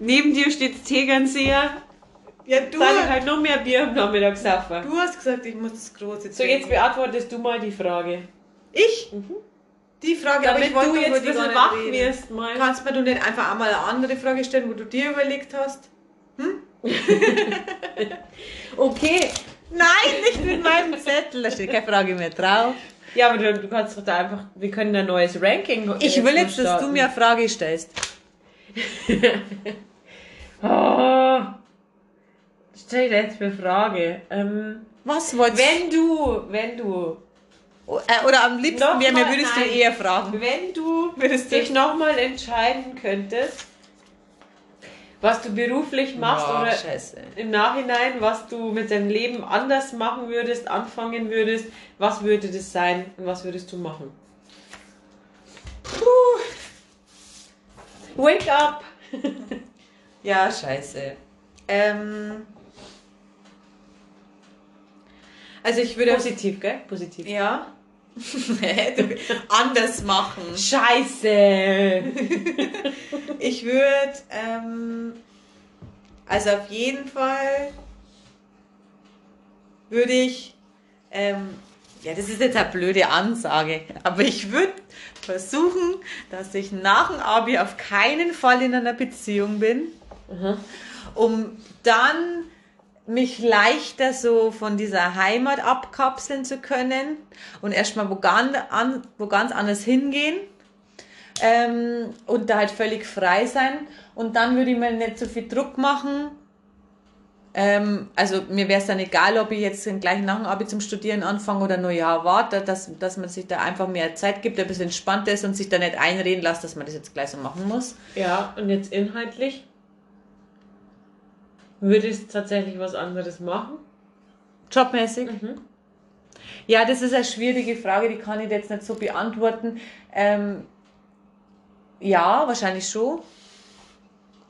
Neben dir steht Tegernseher. Ja, du. Sag ich halt noch mehr Bier am Nachmittag saufen. Du hast gesagt, ich muss das große So, jetzt beantwortest du mal die Frage. Ich? Die Frage, aber ich Damit wollte du jetzt ein bisschen wach wirst mal. Kannst mir du nicht einfach einmal eine andere Frage stellen, wo du dir überlegt hast? Okay. Nein, nicht mit meinem Zettel. Da steht keine Frage mehr drauf. Ja, aber du, du kannst doch da einfach, wir können ein neues Ranking Ich will jetzt, dass du mir eine Frage stellst. Oh. Stell dir jetzt eine Frage. Ähm, Was wolltest wenn du, wenn du, du? Äh, Oder am liebsten wäre mir, würdest nein. du eher fragen. wenn du Würdest du- dich nochmal entscheiden könntest, was du beruflich machst Boah, oder Scheiße. im Nachhinein, was du mit deinem Leben anders machen würdest, anfangen würdest, was würde das sein und was würdest du machen? Wake up! Ja, scheiße. Ähm, also ich würde... Positiv, gell? Positiv. Ja. Anders machen. Scheiße! Ich würde, ähm, also auf jeden Fall würde ich, ähm, ja, das ist jetzt eine blöde Ansage, aber ich würde versuchen, dass ich nach dem Abi auf keinen Fall in einer Beziehung bin, um dann mich leichter so von dieser Heimat abkapseln zu können und erstmal wo ganz, an, wo ganz anders hingehen ähm, und da halt völlig frei sein. Und dann würde ich mir nicht so viel Druck machen. Ähm, also mir wäre es dann egal, ob ich jetzt gleich nach dem Abi zum Studieren anfange oder nur Jahr warte, dass, dass man sich da einfach mehr Zeit gibt, ein bisschen entspannter ist und sich da nicht einreden lässt, dass man das jetzt gleich so machen muss. Ja, und jetzt inhaltlich? Würdest du tatsächlich was anderes machen? Jobmäßig? Mhm. Ja, das ist eine schwierige Frage, die kann ich jetzt nicht so beantworten. Ähm, ja, wahrscheinlich schon.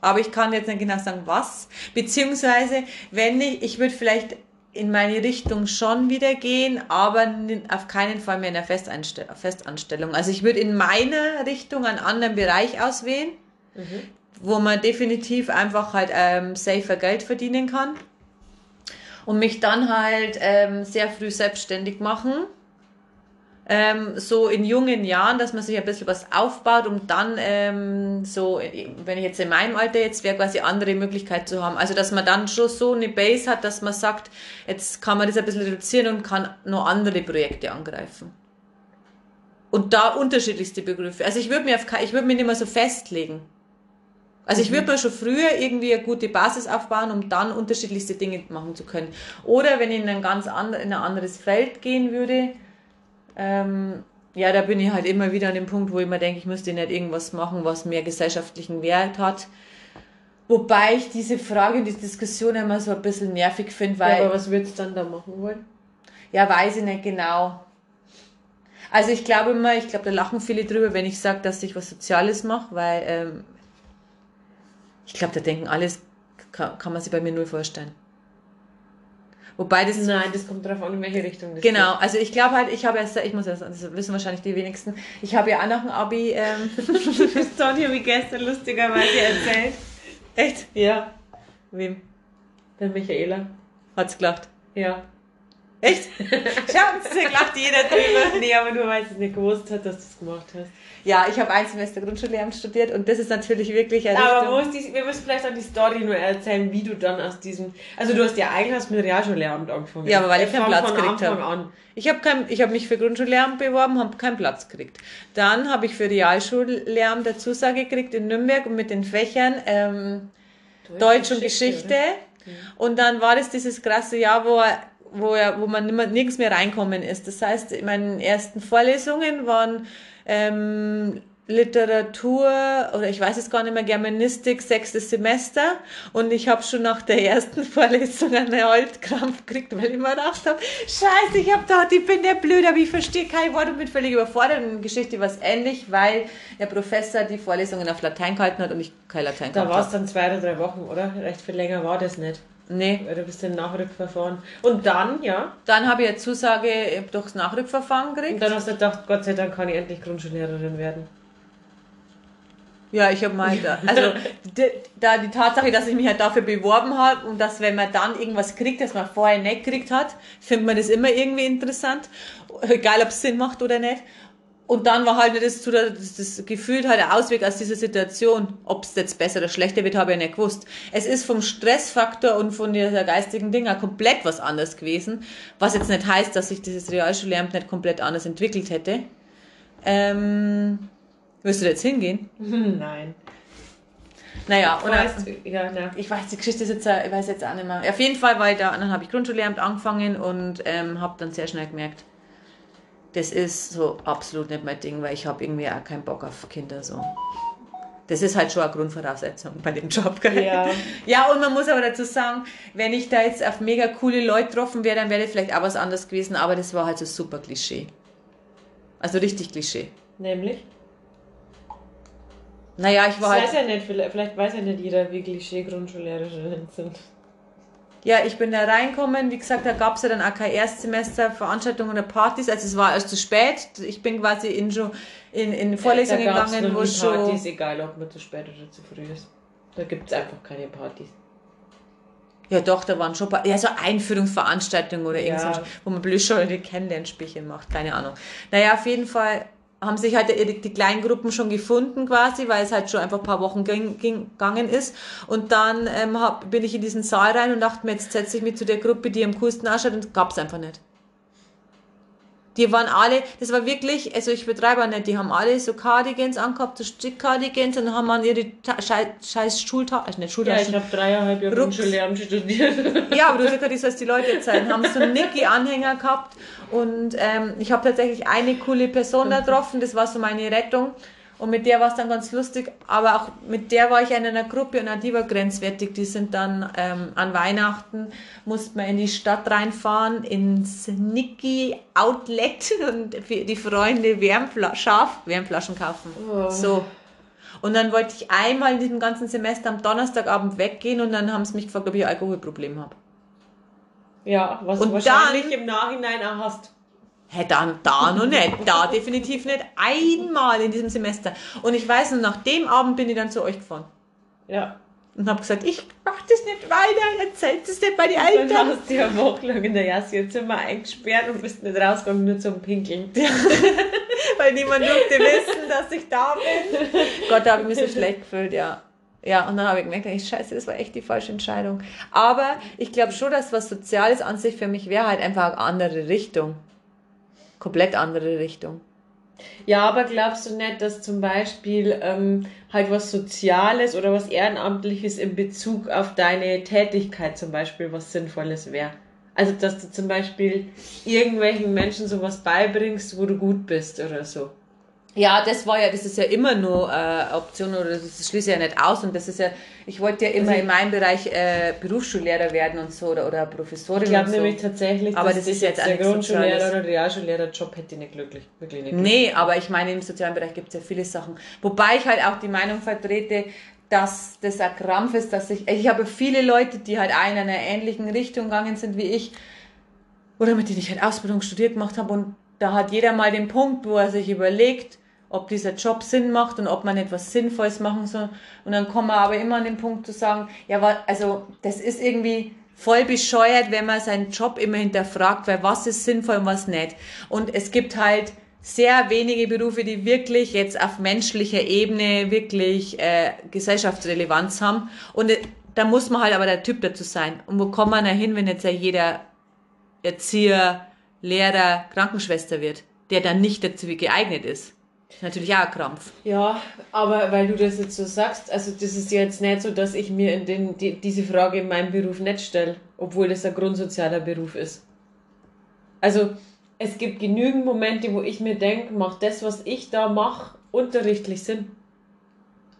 Aber ich kann jetzt nicht genau sagen, was. Beziehungsweise, wenn ich, ich würde vielleicht in meine Richtung schon wieder gehen, aber auf keinen Fall mehr in Festeinstell Festanstellung. Also ich würde in meiner Richtung einen anderen Bereich auswählen, wo man definitiv einfach halt ähm, safer Geld verdienen kann und mich dann halt ähm, sehr früh selbstständig machen. Ähm, so in jungen Jahren, dass man sich ein bisschen was aufbaut, um dann ähm, so, wenn ich jetzt in meinem Alter jetzt wäre, quasi andere Möglichkeiten zu haben. Also dass man dann schon so eine Base hat, dass man sagt, jetzt kann man das ein bisschen reduzieren und kann noch andere Projekte angreifen. Und da unterschiedlichste Begriffe. Also ich würde mir auf, mir nicht mehr so festlegen. Also ich würde mir schon früher irgendwie eine gute Basis aufbauen, um dann unterschiedlichste Dinge machen zu können. Oder wenn ich in ein ganz and, in ein anderes Feld gehen würde, ähm, ja, da bin ich halt immer wieder an dem Punkt, wo ich mir denke, ich müsste nicht irgendwas machen, was mehr gesellschaftlichen Wert hat. Wobei ich diese Frage und die Diskussion immer so ein bisschen nervig finde, weil... ja, aber was würdest du dann da machen wollen? Ja, weiß ich nicht genau. Also ich glaube immer, ich glaube, da lachen viele drüber, wenn ich sage, dass ich was Soziales mache, weil ähm, ich glaube, da denken alles, kann, kann man sich bei mir null vorstellen. Wobei das Nein, das kommt drauf an, in welche Richtung das Genau, also ich glaube halt, ich habe erst, ich muss erst, das wissen wahrscheinlich die wenigsten, ich habe ja auch nach dem Abi, ähm, geht. Das Toni habe ich gestern lustigerweise erzählt. echt? Ja, Wem? der Michaela. Hat's gelacht? Ja. Echt? Schau, es lacht jeder drüber. Nee, aber nur weil sie es nicht gewusst hat, dass du es gemacht hast. Ja, ich habe ein Semester Grundschullehramt studiert und das ist natürlich wirklich eine Aber Richtung- die, wir müssen vielleicht auch die Story nur erzählen, wie du dann aus diesem. Also du hast ja eigentlich hast mit Realschullehramt angefangen. Ja, aber weil ich Wir keinen Platz gekriegt habe. Ich habe kein, ich habe mich für Grundschullehramt beworben, habe keinen Platz gekriegt. Dann habe ich für Realschullehramt der Zusage gekriegt in Nürnberg und mit den Fächern ähm, Deutsch und Geschichte. Und dann war das dieses krasse Jahr, wo er, wo er, wo man nimmer, nirgends mehr reinkommen ist. Das heißt, in meinen ersten Vorlesungen waren ähm, Literatur oder ich weiß es gar nicht mehr, Germanistik, sechstes Semester und ich habe schon nach der ersten Vorlesung einen Haltkrampf gekriegt, weil ich mir gedacht habe, scheiße, ich habe da, ich bin der Blöde, aber ich verstehe kein Wort und bin völlig überfordert. Und in Geschichte war es ähnlich, weil der Professor die Vorlesungen auf Latein gehalten hat und ich kein Latein Da war es dann zwei oder drei Wochen, oder? Recht viel länger war das nicht. Nee. Du bist im Nachrückverfahren. Und dann, ja. Dann habe ich eine Zusage durchs Nachrückverfahren gekriegt. Und dann hast du gedacht, Gott sei Dank kann ich endlich Grundschullehrerin werden. Ja, ich habe mal, da, also die, da die Tatsache, dass ich mich halt dafür beworben habe und dass wenn man dann irgendwas kriegt, das man vorher nicht gekriegt hat, findet man das immer irgendwie interessant, egal ob es Sinn macht oder nicht. Und dann war halt das, das, das Gefühl halt der Ausweg aus dieser Situation. Ob es jetzt besser oder schlechter wird, habe ich ja nicht gewusst. Es ist vom Stressfaktor und von dieser geistigen Dinger komplett was anderes gewesen. Was jetzt nicht heißt, dass sich dieses Realschullehramt nicht komplett anders entwickelt hätte. Ähm, Willst du jetzt hingehen? Nein. Naja, und Weißt, ja, na. ich weiß, die Geschichte ist jetzt, ich weiß jetzt auch nicht mehr. Auf jeden Fall ich da, dann habe ich Grundschullehramt angefangen und ähm, habe dann sehr schnell gemerkt, das ist so absolut nicht mein Ding, weil ich habe irgendwie auch keinen Bock auf Kinder so. Das ist halt schon eine Grundvoraussetzung bei dem Job, gell? Ja. Ja, und man muss aber dazu sagen, wenn ich da jetzt auf mega coole Leute getroffen wäre, dann wäre das vielleicht auch was anderes gewesen, aber das war halt so super Klischee. Also richtig Klischee. Nämlich? Naja, ich Das war halt. weiß ja nicht, vielleicht, vielleicht weiß ja nicht jeder, wie Klischee-Grundschullehrerinnen sind. Ja, ich bin da reinkommen. Wie gesagt, da gab's ja dann auch kein Erstsemester Veranstaltungen oder Partys. Also es war erst zu spät. Ich bin quasi in, schon in, in Vorlesungen gab's gegangen, wo schon. Partys, egal ob man zu spät oder zu früh ist. Da gibt es einfach keine Partys. Ja doch, da waren schon paar, ja, so Einführungsveranstaltungen oder Ja. irgendwas, wo man blödschauende Kennenlernspielchen macht, keine Ahnung. Naja, auf jeden Fall haben sich halt die, kleinen Gruppen schon gefunden quasi, weil es halt schon einfach ein paar Wochen ging, ging, gegangen ist. Und dann ähm, hab, bin ich in diesen Saal rein und dachte mir, jetzt setze ich mich zu der Gruppe, die am coolsten ausschaut und gab's einfach nicht. Die waren alle, das war wirklich, also ich betreibe auch nicht, die haben alle so Cardigans angehabt, so Strick-Cardigans und haben an ihre Ta scheiß, scheiß Schultaschen, also nicht Ja, Schultaschen, ich habe dreieinhalb Jahre. Grundschullehramt studiert. ja, aber du sagst ja, das, was die Leute erzählen. Haben so Nicky-Anhänger gehabt und ähm, ich habe tatsächlich eine coole Person da getroffen, das war so meine Rettung. Und mit der war es dann ganz lustig, aber auch mit der war ich in einer Gruppe und auch die war grenzwertig. Die sind dann ähm, an Weihnachten, musste man in die Stadt reinfahren, ins Nicky Outlet und für die Freunde Wärmfla Schaf Wärmflaschen kaufen. Oh. So. Und dann wollte ich einmal in diesem ganzen Semester am Donnerstagabend weggehen und dann haben sie mich gefragt, ob ich ein Alkoholproblem habe. Ja, was Und du wahrscheinlich dann- im Nachhinein auch hast. Hä, dann da noch nicht. Da definitiv nicht. Einmal in diesem Semester. Und ich weiß, nur nach dem Abend bin ich dann zu euch gefahren. Ja. Und habe gesagt, ich mach das nicht weiter, erzählt es nicht bei den Dann Eltern. hast du ja wochenlang in der Jassi ihr Zimmer eingesperrt und bist nicht rausgegangen, nur zum Pinkeln. Weil niemand durfte wissen, dass ich da bin. Gott, da habe ich mich so schlecht gefühlt, ja. Ja, und dann habe ich gemerkt, ey, scheiße, das war echt die falsche Entscheidung. Aber ich glaube schon, dass was Soziales an sich für mich wäre halt einfach eine andere Richtung. Komplett andere Richtung. Ja, aber glaubst du nicht, dass zum Beispiel ähm, halt was Soziales oder was Ehrenamtliches in Bezug auf deine Tätigkeit zum Beispiel was Sinnvolles wäre? Also, dass du zum Beispiel irgendwelchen Menschen sowas beibringst, wo du gut bist oder so. Ja, das war ja, das ist ja immer nur äh, Option oder das schließt ja nicht aus und das ist ja, ich wollte ja immer Also- in meinem Bereich äh, Berufsschullehrer werden und so oder, oder Professorin Ich glaube so. nämlich tatsächlich, Aber dass das ist jetzt der Grundschullehrer oder Realschullehrer-Job hätte nicht glücklich. Wirklich nicht Nee, aber ich meine, im sozialen Bereich gibt es ja viele Sachen. Wobei ich halt auch die Meinung vertrete, dass das ein Krampf ist, dass ich, ich habe viele Leute, die halt auch in einer ähnlichen Richtung gegangen sind wie ich, oder mit denen ich halt Ausbildung studiert gemacht habe und da hat jeder mal den Punkt, wo er sich überlegt, ob dieser Job Sinn macht und ob man etwas Sinnvolles machen soll. Und dann kommen wir aber immer an den Punkt zu sagen, ja, also das ist irgendwie voll bescheuert, wenn man seinen Job immer hinterfragt, weil was ist sinnvoll und was nicht. Und es gibt halt sehr wenige Berufe, die wirklich jetzt auf menschlicher Ebene wirklich äh, Gesellschaftsrelevanz haben. Und äh, da muss man halt aber der Typ dazu sein. Und wo kommt man da hin, wenn jetzt ja jeder Erzieher, Lehrer, Krankenschwester wird, der dann nicht dazu geeignet ist? Natürlich auch ein Krampf. Ja, aber weil du das jetzt so sagst, also das ist jetzt nicht so, dass ich mir in den, die, diese Frage in meinem Beruf nicht stelle, obwohl das ein grundsozialer Beruf ist. Also es gibt genügend Momente, wo ich mir denke, mach das, was ich da mache, unterrichtlich sind.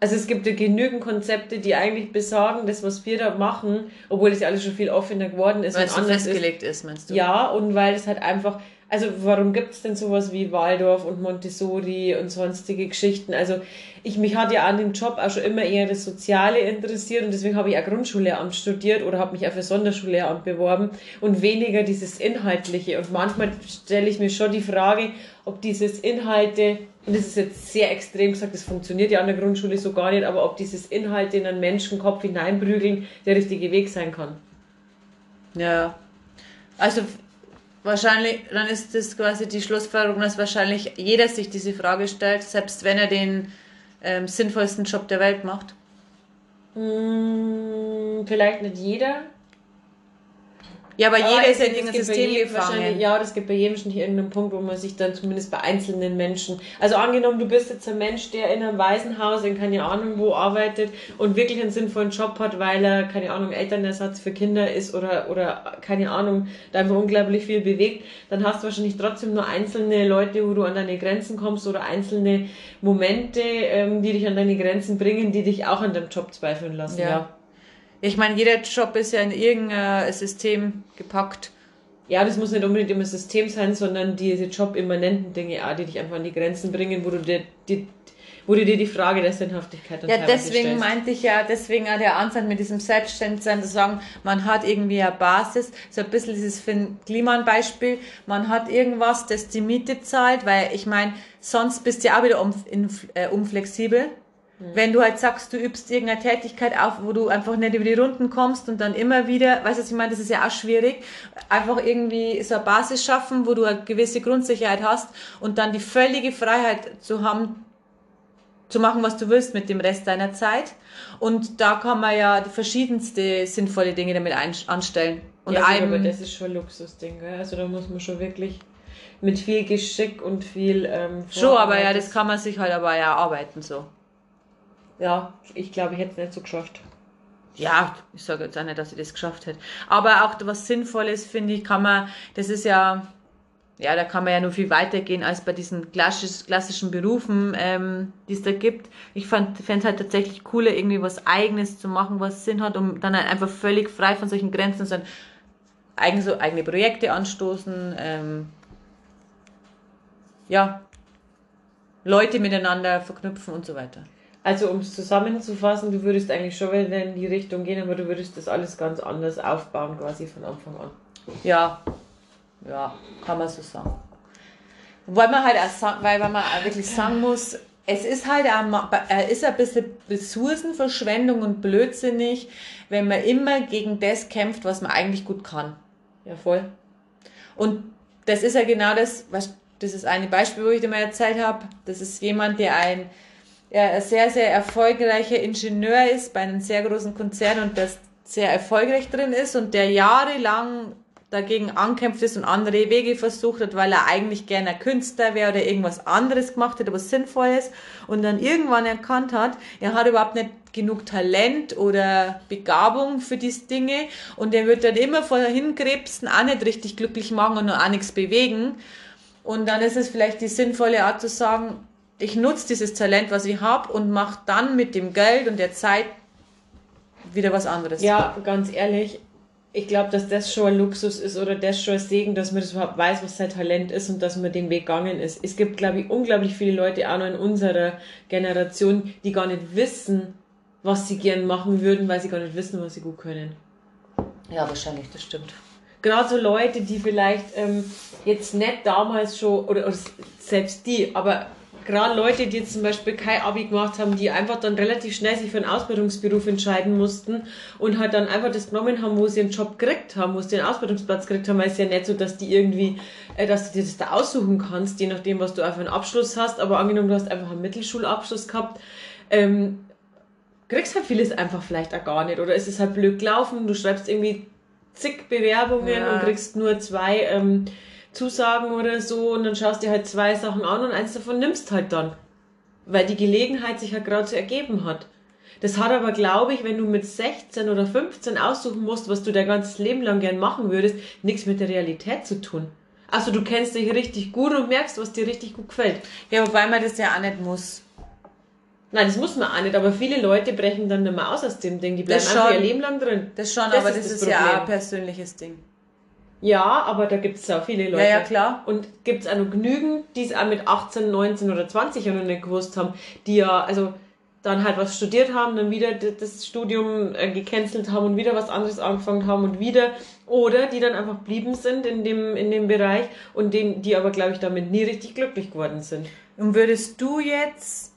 Also es gibt ja genügend Konzepte, die eigentlich besagen, das, was wir da machen, obwohl es ja alles schon viel offener geworden ist Weil und es so anders festgelegt ist, meinst du? Ja, und weil es halt einfach, also warum gibt es denn sowas wie Waldorf und Montessori und sonstige Geschichten? Also ich mich hat ja an dem Job auch schon immer eher das Soziale interessiert und deswegen habe ich auch Grundschullehramt studiert oder habe mich auch für Sonderschullehramt beworben und weniger dieses Inhaltliche. Und manchmal stelle ich mir schon die Frage, ob dieses Inhalte, das ist jetzt sehr extrem gesagt, das funktioniert ja an der Grundschule so gar nicht, aber ob dieses Inhalte in einen Menschenkopf hineinprügeln der richtige Weg sein kann. Ja. Also wahrscheinlich, dann ist das quasi die Schlussfolgerung, dass wahrscheinlich jeder sich diese Frage stellt, selbst wenn er den ähm, sinnvollsten Job der Welt macht. Hm, vielleicht nicht jeder. Ja, aber, Aber jeder ist ja in irgendein System gefangen. Ja, das gibt bei jedem schon irgendeinen Punkt, wo man sich dann zumindest bei einzelnen Menschen. Also angenommen, du bist jetzt ein Mensch, der in einem Waisenhaus in keine Ahnung wo arbeitet und wirklich einen sinnvollen Job hat, weil er, keine Ahnung, Elternersatz für Kinder ist oder, oder keine Ahnung, da einfach unglaublich viel bewegt, dann hast du wahrscheinlich trotzdem nur einzelne Leute, wo du an deine Grenzen kommst oder einzelne Momente, ähm, die dich an deine Grenzen bringen, die dich auch an deinem Job zweifeln lassen. Ja. ja. Ich meine, jeder Job ist ja in irgendein System gepackt. Ja, das muss nicht unbedingt immer System sein, sondern diese jobimmanenten Dinge, auch, die dich einfach an die Grenzen bringen, wo du dir, die, wo du dir die Frage der Sinnhaftigkeit dann Ja, deswegen stellst. meinte ich ja, deswegen auch der Ansatz mit diesem Selbstständigsein zu sagen, man hat irgendwie eine Basis, so ein bisschen dieses Finn Kliman Beispiel, man hat irgendwas, das die Miete zahlt, weil ich meine, sonst bist du ja auch wieder um, in, äh, unflexibel. Wenn du halt sagst, du übst irgendeine Tätigkeit auf, wo du einfach nicht über die Runden kommst und dann immer wieder, weißt du, was ich meine, das ist ja auch schwierig, einfach irgendwie so eine Basis schaffen, wo du eine gewisse Grundsicherheit hast und dann die völlige Freiheit zu haben, zu machen, was du willst mit dem Rest deiner Zeit. Und da kann man ja die verschiedenste sinnvolle Dinge damit anstellen. Und ja, gut, einem, aber das ist schon ein Luxusding, gell? Also da muss man schon wirklich mit viel Geschick und viel ähm, schon, aber ja, das kann man sich halt aber ja arbeiten so. Ja, ich glaube, ich hätte es nicht so geschafft. Ja, ich sage jetzt auch nicht, dass ich das geschafft hätte. Aber auch was Sinnvolles, finde ich, kann man, das ist ja, ja, da kann man ja nur viel weitergehen als bei diesen klassisch, klassischen Berufen, ähm, die es da gibt. Ich fände es halt tatsächlich cooler, irgendwie was Eigenes zu machen, was Sinn hat, um dann halt einfach völlig frei von solchen Grenzen zu sein. Eigen, so eigene Projekte anstoßen, ähm, ja, Leute miteinander verknüpfen und so weiter. Also um es zusammenzufassen, du würdest eigentlich schon wieder in die Richtung gehen, aber du würdest das alles ganz anders aufbauen, quasi von Anfang an. Ja, ja, kann man so sagen. Weil man halt auch sagen, weil man auch wirklich sagen muss, es ist halt auch, ist ein bisschen Ressourcenverschwendung und blödsinnig, wenn man immer gegen das kämpft, was man eigentlich gut kann. Ja, voll. Und das ist ja genau das, was, das ist ein Beispiel, wo ich dir mal erzählt habe. Das ist jemand, der ein, ein sehr, sehr erfolgreicher Ingenieur ist bei einem sehr großen Konzern und das sehr erfolgreich drin ist und der jahrelang dagegen ankämpft ist und andere Wege versucht hat, weil er eigentlich gerne Künstler wäre oder irgendwas anderes gemacht hätte, was sinnvoll ist und dann irgendwann erkannt hat, er hat überhaupt nicht genug Talent oder Begabung für diese Dinge und er wird dann immer vor hinkrebsen, auch nicht richtig glücklich machen und auch nichts bewegen. Und dann ist es vielleicht die sinnvolle Art zu sagen, ich nutze dieses Talent, was ich habe und mache dann mit dem Geld und der Zeit wieder was anderes. Ja, ganz ehrlich, ich glaube, dass das schon ein Luxus ist oder das schon ein Segen, dass man das überhaupt weiß, was sein Talent ist und dass man den Weg gegangen ist. Es gibt, glaube ich, unglaublich viele Leute auch noch in unserer Generation, die gar nicht wissen, was sie gern machen würden, weil sie gar nicht wissen, was sie gut können. ja wahrscheinlich, das stimmt. Gerade so Leute, die vielleicht ähm, jetzt nicht damals schon, oder, oder selbst die, aber gerade Leute, die jetzt zum Beispiel kein Abi gemacht haben, die einfach dann relativ schnell sich für einen Ausbildungsberuf entscheiden mussten und halt dann einfach das genommen haben, wo sie einen Job gekriegt haben, wo sie einen Ausbildungsplatz gekriegt haben, weil es ja nicht so, dass die irgendwie, äh, dass du dir das da aussuchen kannst, je nachdem, was du einfach einen Abschluss hast, aber angenommen, du hast einfach einen Mittelschulabschluss gehabt, ähm, kriegst halt vieles einfach vielleicht auch gar nicht oder ist es halt blöd gelaufen, du schreibst irgendwie zig Bewerbungen Ja. und kriegst nur zwei ähm, Zusagen oder so und dann schaust dir halt zwei Sachen an und eins davon nimmst halt dann. Weil die Gelegenheit sich halt gerade so ergeben hat. Das hat aber, glaube ich, wenn du mit 16 oder 15 aussuchen musst, was du dein ganzes Leben lang gern machen würdest, nichts mit der Realität zu tun. Also du kennst dich richtig gut und merkst, was dir richtig gut gefällt. Ja, wobei man das ja auch nicht muss. Nein, das muss man auch nicht, aber viele Leute brechen dann nicht mehr aus aus dem Ding. Die bleiben Das einfach schon. ihr Leben lang drin. Das schon, Das aber ist das das ist ja Problem. auch ein persönliches Ding. Ja, aber da gibt es auch viele Leute. Ja, ja, klar. Und gibt es auch noch genügend, die es auch mit 18, 19 oder 20 ja noch nicht gewusst haben, die ja, also dann halt was studiert haben, dann wieder das Studium äh, gecancelt haben und wieder was anderes angefangen haben und wieder. Oder die dann einfach blieben sind in dem, in dem Bereich und den, die aber, glaube ich, damit nie richtig glücklich geworden sind. Und würdest du jetzt,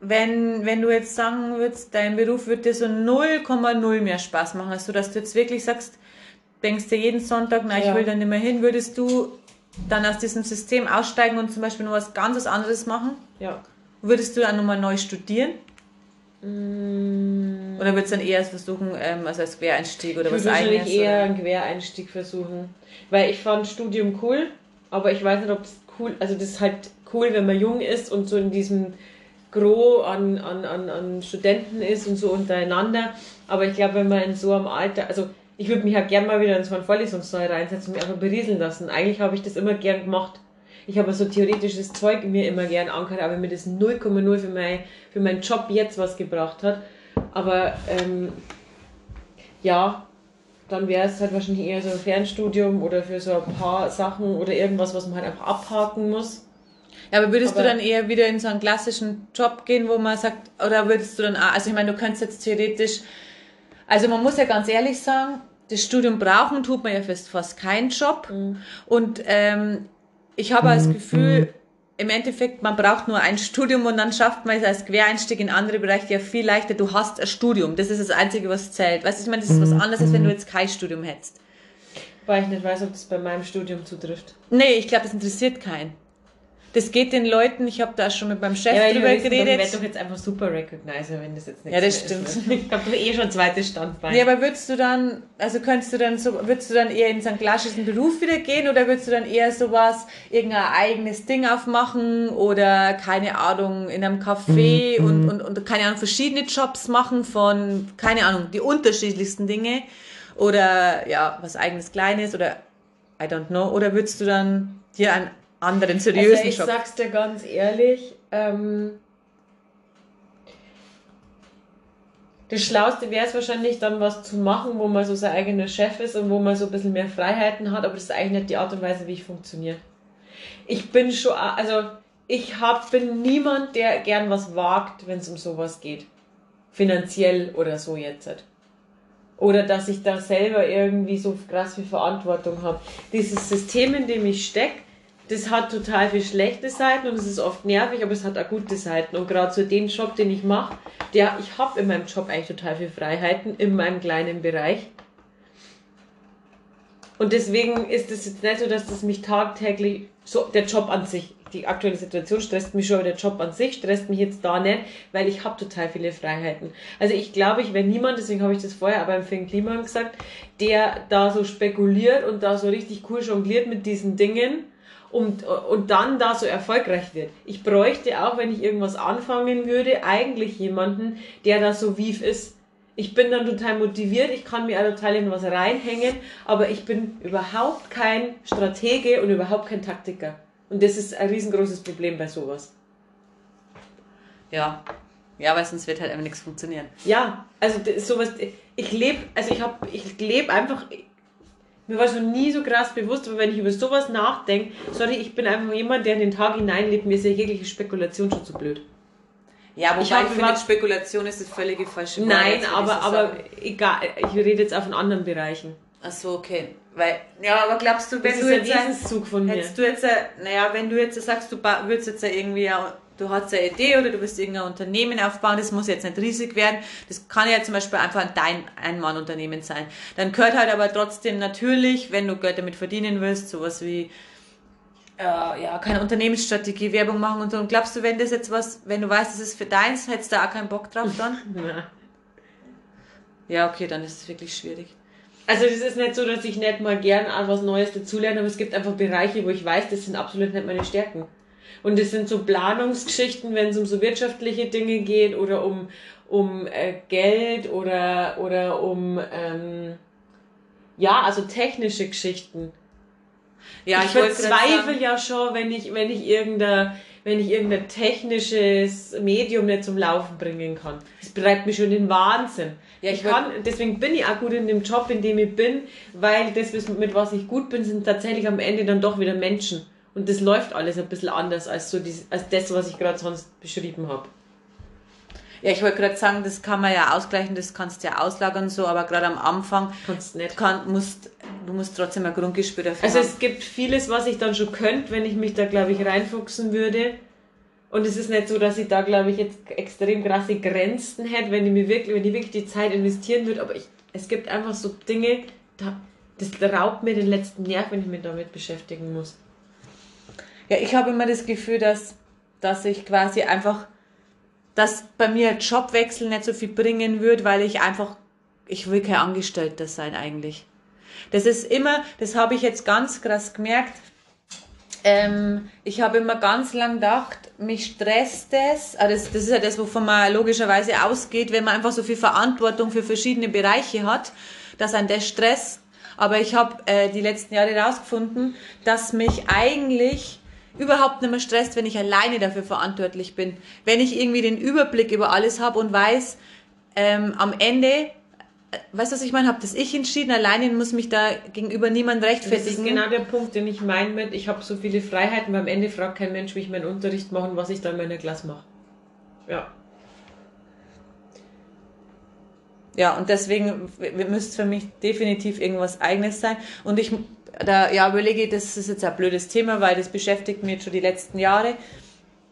wenn, wenn du jetzt sagen würdest, dein Beruf würde dir so 0,0 mehr Spaß machen, also dass du jetzt wirklich sagst, denkst dir jeden Sonntag, na, ich Ja. will da nicht mehr hin, würdest du dann aus diesem System aussteigen und zum Beispiel noch was ganz anderes machen? Ja. Würdest du dann nochmal neu studieren? Oder würdest du dann eher versuchen, ähm, also als Quereinstieg oder Ich was würde wahrscheinlich eigenes? eher oder? einen Quereinstieg versuchen. Weil ich fand Studium cool, aber ich weiß nicht, ob es cool, also das ist halt cool, wenn man jung ist und so in diesem Gros an, an, an, an Studenten ist und so untereinander. Aber ich glaube, wenn man in so einem Alter, also ich würde mich ja gern mal wieder in so einen Vorlesungssaal reinsetzen und mich einfach berieseln lassen. Eigentlich habe ich das immer gern gemacht. Ich habe so theoretisches Zeug mir immer gern angehört, aber mir das 0,0 für, mein, für meinen Job jetzt was gebracht hat. Aber ähm, ja, dann wäre es halt wahrscheinlich eher so ein Fernstudium oder für so ein paar Sachen oder irgendwas, was man halt einfach abhaken muss. Ja, aber würdest Aber- du dann eher wieder in so einen klassischen Job gehen, wo man sagt, oder würdest du dann auch, also ich meine, du könntest jetzt theoretisch, also man muss ja ganz ehrlich sagen, das Studium brauchen tut man ja fast, fast keinen Job. Und ähm, ich habe das Gefühl, im Endeffekt, man braucht nur ein Studium und dann schafft man es als Quereinstieg in andere Bereiche ja viel leichter. Du hast ein Studium, das ist das Einzige, was zählt. Weißt du, ich meine, das ist was anderes, als wenn du jetzt kein Studium hättest. Weil ich nicht weiß, ob das bei meinem Studium zutrifft. Nee, ich glaube, das interessiert keinen. Das geht den Leuten, ich habe da schon mit meinem Chef weil drüber wissen geredet. Ich werde doch jetzt einfach super Recognizer, wenn das jetzt nicht Ja, das so ist. stimmt. Ich habe doch eh schon zweites Standbein. Nee, aber würdest du dann, also könntest du dann so, würdest du dann eher in so einen klassischen Beruf wieder gehen oder würdest du dann eher sowas, irgendein eigenes Ding aufmachen oder keine Ahnung, in einem Café und, und, und keine Ahnung, verschiedene Jobs machen von, keine Ahnung, die unterschiedlichsten Dinge oder ja, was eigenes Kleines oder I don't know, oder würdest du dann dir einen anderen seriösen also ich Job? sag's dir ganz ehrlich, ähm, das Schlauste wäre es wahrscheinlich dann was zu machen, wo man so sein eigener Chef ist und wo man so ein bisschen mehr Freiheiten hat, aber das ist eigentlich nicht die Art und Weise, wie ich funktioniere. Ich bin schon, also ich hab, bin niemand, der gern was wagt, wenn es um sowas geht. Finanziell oder so jetzt. halt. Oder dass ich da selber irgendwie so krass viel Verantwortung habe. Dieses System, in dem ich stecke, das hat total viel schlechte Seiten und es ist oft nervig, aber es hat auch gute Seiten. Und gerade so den Job, den ich mache, der, ich habe in meinem Job eigentlich total viel Freiheiten in meinem kleinen Bereich. Und deswegen ist es jetzt nicht so, dass das mich tagtäglich, so der Job an sich, die aktuelle Situation stresst mich schon, aber der Job an sich stresst mich jetzt da nicht, weil ich habe total viele Freiheiten. Also ich glaube, ich wäre niemand, deswegen habe ich das vorher aber im Finn Kliman gesagt, der da so spekuliert und da so richtig cool jongliert mit diesen Dingen und, und dann da so erfolgreich wird. Ich bräuchte auch, wenn ich irgendwas anfangen würde, eigentlich jemanden, der da so wief ist. Ich bin dann total motiviert, ich kann mir auch total in was reinhängen, aber ich bin überhaupt kein Stratege und überhaupt kein Taktiker. Und das ist ein riesengroßes Problem bei sowas. Ja. Ja, weil sonst wird halt einfach nichts funktionieren. Ja, also sowas, ich lebe, also ich habe, ich lebe einfach, mir war schon nie so krass bewusst, aber wenn ich über sowas nachdenke, sorry, ich bin einfach jemand, der in den Tag hineinlebt, mir ist ja jegliche Spekulation schon zu blöd. Ja, wobei Ich ich, hab finde, überhaupt- Spekulation ist das völlige falsche Wort. Nein, ich aber, so aber sagen. egal, ich rede jetzt auch von anderen Bereichen. Ach so, okay. Weil, ja, aber glaubst du, wenn Das du ist jetzt ein- Wesenszug von mir. hättest du jetzt, naja, wenn du jetzt sagst, du würdest jetzt irgendwie, ja, du hast eine Idee oder du willst irgendein Unternehmen aufbauen, das muss jetzt nicht riesig werden, das kann ja zum Beispiel einfach dein Ein-Mann-Unternehmen sein. Dann gehört halt aber trotzdem natürlich, wenn du Geld damit verdienen willst, sowas wie, äh, ja, keine Unternehmensstrategie, Werbung machen und so. Und glaubst du, wenn das jetzt was, wenn du weißt, das ist für deins, hättest du da auch keinen Bock drauf dann? Ja, okay, dann ist es wirklich schwierig. Also das ist nicht so, dass ich nicht mal gern an was Neues dazulerne, aber es gibt einfach Bereiche, wo ich weiß, das sind absolut nicht meine Stärken. Und das sind so Planungsgeschichten, wenn es um so wirtschaftliche Dinge geht oder um, um äh, Geld oder, oder um, ähm, ja, also technische Geschichten. Ja, ich, ich verzweifle ja schon, wenn ich, wenn ich irgendein, wenn ich irgendein technisches Medium nicht zum Laufen bringen kann. Das treibt mich schon in den Wahnsinn. Ja, ich, ich kann, deswegen bin ich auch gut in dem Job, in dem ich bin, weil das, mit was ich gut bin, sind tatsächlich am Ende dann doch wieder Menschen. Und das läuft alles ein bisschen anders als, so die, als das, was ich gerade sonst beschrieben habe. Ja, ich wollte gerade sagen, das kann man ja ausgleichen, das kannst du ja auslagern so, aber gerade am Anfang kannst nicht. Kann, musst, du musst trotzdem ein Grundgespür dafür Also haben. es gibt vieles, was ich dann schon könnte, wenn ich mich da, glaube ich, reinfuchsen würde. Und es ist nicht so, dass ich da, glaube ich, jetzt extrem krasse Grenzen hätte, wenn ich mir wirklich, wenn ich wirklich die Zeit investieren würde. Aber ich, es gibt einfach so Dinge, da, das raubt mir den letzten Nerv, wenn ich mich damit beschäftigen muss. Ja, ich habe immer das Gefühl, dass, dass ich quasi einfach dass bei mir Jobwechsel nicht so viel bringen wird, weil ich einfach, ich will kein Angestellter sein eigentlich. Das ist immer, das habe ich jetzt ganz krass gemerkt. Ähm, ich habe immer ganz lang gedacht, mich stresst das, also das, das ist ja das, wovon man logischerweise ausgeht, wenn man einfach so viel Verantwortung für verschiedene Bereiche hat, dass ein das stresst. Aber ich habe äh, die letzten Jahre herausgefunden, dass mich eigentlich überhaupt nicht mehr stresst, wenn ich alleine dafür verantwortlich bin. Wenn ich irgendwie den Überblick über alles habe und weiß, ähm, am Ende, äh, weißt du, was ich meine, habe das ich entschieden, alleine muss mich da gegenüber niemand rechtfertigen. Das ist genau der Punkt, den ich meine mit, ich habe so viele Freiheiten, weil am Ende fragt kein Mensch, wie ich meinen Unterricht mache und was ich da in meiner Klasse mache. Ja. Ja, und deswegen müsste für mich definitiv irgendwas Eigenes sein. Und ich da ja, überlege ich, das ist jetzt ein blödes Thema, weil das beschäftigt mich jetzt schon die letzten Jahre,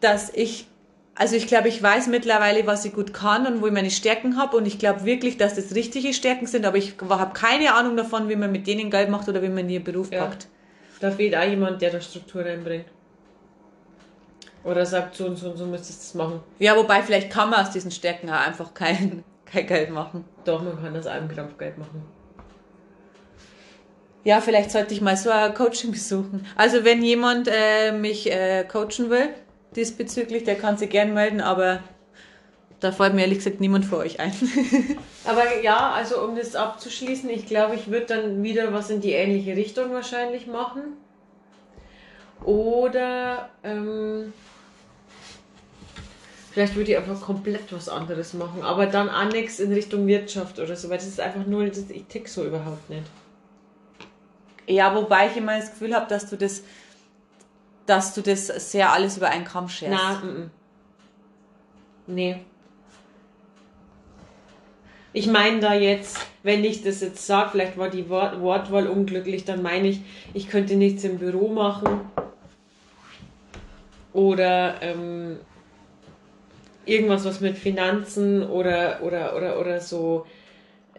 dass ich, also ich glaube, ich weiß mittlerweile, was ich gut kann und wo ich meine Stärken habe und ich glaube wirklich, dass das richtige Stärken sind, aber ich habe keine Ahnung davon, wie man mit denen Geld macht oder wie man ihren Beruf ja. packt. Da fehlt auch jemand, der da Struktur reinbringt. Oder sagt, so und so und so müsstest du das machen. Ja, wobei vielleicht kann man aus diesen Stärken auch einfach kein, kein Geld machen. Doch, man kann aus einem Krampf Geld machen ja, vielleicht sollte ich mal so ein Coaching besuchen. Also wenn jemand äh, mich äh, coachen will diesbezüglich, der kann sich gern melden, aber da fällt mir ehrlich gesagt niemand vor euch ein. aber ja, also um das abzuschließen, ich glaube, ich würde dann wieder was in die ähnliche Richtung wahrscheinlich machen. Oder ähm, vielleicht würde ich einfach komplett was anderes machen, aber dann auch nichts in Richtung Wirtschaft oder so, weil das ist einfach nur, ich tick so überhaupt nicht. Ja, wobei ich immer das Gefühl habe, dass du das, dass du das sehr alles über einen Kamm scherst. Na, m -m. nee. Ich meine da jetzt, wenn ich das jetzt sage, vielleicht war die Wort Wortwahl unglücklich, dann meine ich, ich könnte nichts im Büro machen. Oder ähm, irgendwas, was mit Finanzen oder, oder, oder, oder so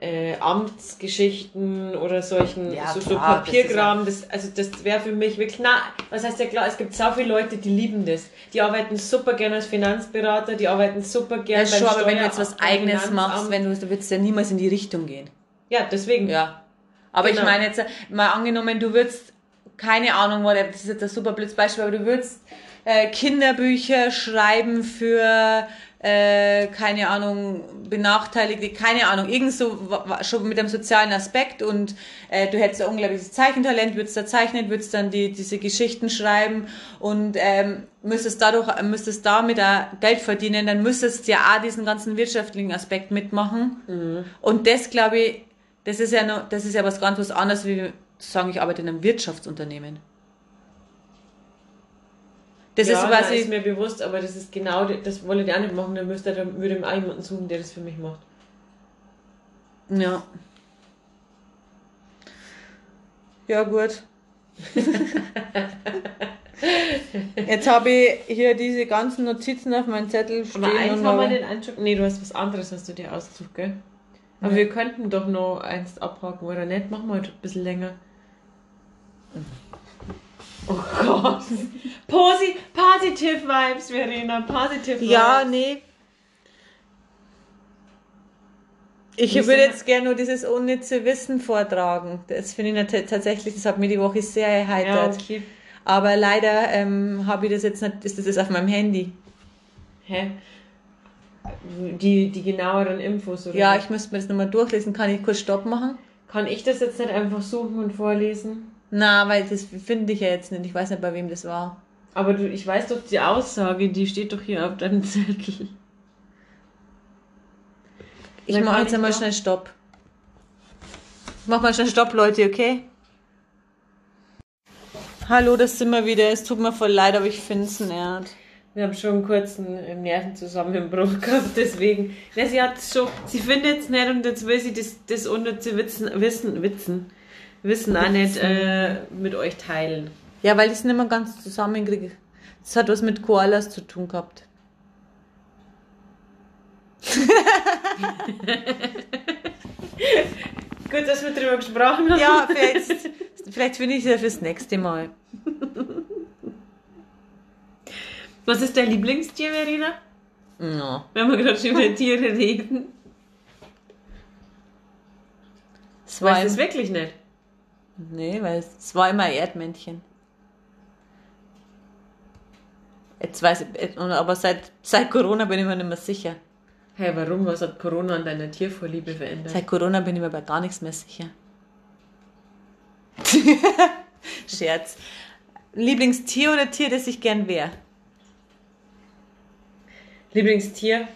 äh, Amtsgeschichten oder solchen ja, so, so Papierkram. Das, das, also das wäre für mich wirklich, na, was heißt ja klar, es gibt so viele Leute, die lieben das. Die arbeiten super gerne als Finanzberater, die arbeiten super gerne ja, schon, aber wenn du jetzt was eigenes machst, wenn du, du würdest ja niemals in die Richtung gehen. Ja, deswegen. Ja. Aber genau. ich meine jetzt mal angenommen, du würdest, keine Ahnung, das ist jetzt ein super blödes Beispiel, aber du würdest äh, Kinderbücher schreiben für äh, keine Ahnung, Benachteiligte, keine Ahnung, irgend so schon mit einem sozialen Aspekt und äh, du hättest ein unglaubliches Zeichentalent, würdest da zeichnen, würdest dann die, diese Geschichten schreiben und ähm, müsstest dadurch, müsstest damit auch Geld verdienen, dann müsstest du ja auch diesen ganzen wirtschaftlichen Aspekt mitmachen. Mhm. Und das glaube ich, das ist ja noch, das ist ja was ganz was anderes, wie zu sagen, ich arbeite in einem Wirtschaftsunternehmen. Das ja, ist was ist mir bewusst, aber das ist genau, das wollte ich auch nicht machen, dann müsste dann würde ich auch jemanden suchen, der das für mich macht. Ja. Ja, gut. Jetzt habe ich hier diese ganzen Notizen auf meinem Zettel stehen. Aber eins haben wir den Einschub. Nee, du hast was anderes, hast du dir ausgesucht, gell? Aber ja. wir könnten doch noch eins abhaken, oder nicht? Machen wir heute ein bisschen länger. Oh Gott. Posi positive Vibes, Verena. Positive Vibes. Ja, nee. Ich würde jetzt gerne nur dieses unnütze Wissen vortragen. Das finde ich tatsächlich, das hat mir die Woche sehr erheitert. Ja, okay. Aber leider ähm, habe ich das jetzt nicht, ist das jetzt auf meinem Handy. Hä? Die, die genaueren Infos, oder? Ja, ich müsste mir das nochmal durchlesen. Kann ich kurz Stopp machen? Kann ich das jetzt nicht einfach suchen und vorlesen? Na, weil das finde ich ja jetzt nicht. Ich weiß nicht, bei wem das war. Aber du, ich weiß doch die Aussage, die steht doch hier auf deinem Zettel. Ich Dann mache jetzt einmal schnell Stopp. Ich mach mal schnell Stopp, Leute, okay? Hallo, das sind wir wieder. Es tut mir voll leid, aber ich finde es nährt. Wir haben schon einen kurzen äh, Nervenzusammenbruch gehabt, deswegen. Ja, sie hat schon, sie findet es nicht und jetzt will sie das, das unnütze Wissen, Wissen, Wissen, Wissen auch nicht äh, mit euch teilen. Ja, weil ich es nicht mehr ganz zusammenkriege. Das hat was mit Koalas zu tun gehabt. Gut, dass wir drüber gesprochen haben. Ja, vielleicht, vielleicht finde ich es ja fürs nächste Mal. Was ist dein Lieblingstier, Verena? No. Wenn wir gerade schon über Tiere reden. Du es im, wirklich nicht? Nee, weil es, war immer Erdmännchen. Jetzt weiß ich, aber seit, seit Corona bin ich mir nicht mehr sicher. Hey, warum? Was hat Corona an deiner Tiervorliebe verändert? Seit Corona bin ich mir bei gar nichts mehr sicher. Scherz. Lieblingstier oder Tier, das ich gern wäre? Lieblingstier?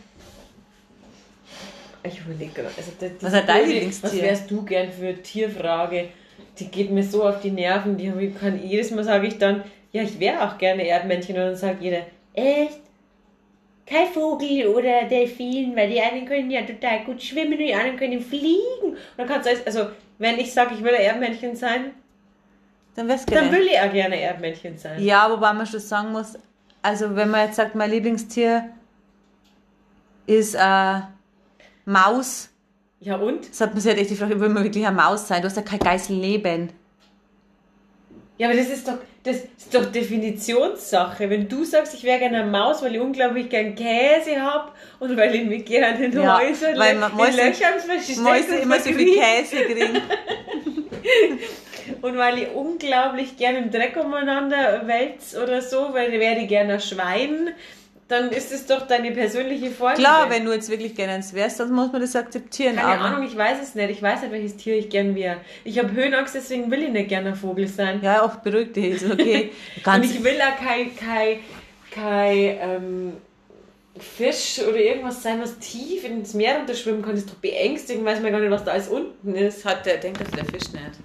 Ich überlege gerade. Also Was hat dein Lieblingstier? Was wärst du gern für Tierfrage? Die geht mir so auf die Nerven. Die kann, jedes Mal sage ich dann, ja, ich wäre auch gerne Erdmännchen. Und dann sagt jeder, echt? Kein Vogel oder Delfin, weil die einen können ja total gut schwimmen und die anderen können fliegen. Und dann kannst du also wenn ich sage, ich will ein Erdmännchen sein, Dann wär's dann will ich auch gerne Erdmännchen sein. Ja, wobei man schon sagen muss, also wenn man jetzt sagt, mein Lieblingstier ist äh, Maus, Ja und? das hat man sich halt echt die Frage, will man wirklich eine Maus sein? Du hast ja kein Geißelleben. Ja, aber das ist doch, das ist doch Definitionssache. Wenn du sagst, ich wäre gerne eine Maus, weil ich unglaublich gern Käse habe und weil ich mich gerne in Ja, Häusern, weil man in Löchern verstecke immer so viel Käse kriegen. und weil ich unglaublich gerne im Dreck umeinander wälz oder so, weil ich wäre gerne ein Schwein, dann ist es doch deine persönliche Vorliebe. Klar, wenn du jetzt wirklich gerne eins wärst, dann muss man das akzeptieren. Keine aber, Ahnung, ich weiß es nicht. Ich weiß nicht, welches Tier ich gern wäre. Ich habe Höhenangst, deswegen will ich nicht gerne ein Vogel sein. Ja, auch beruhigt dich, ist okay. Und ich will auch kein, kein, kein ähm, Fisch oder irgendwas sein, was tief ins Meer runterschwimmen kann. Das ist doch beängstigend, weiß man gar nicht, was da alles unten ist. hat der, denkt das der Fisch nicht.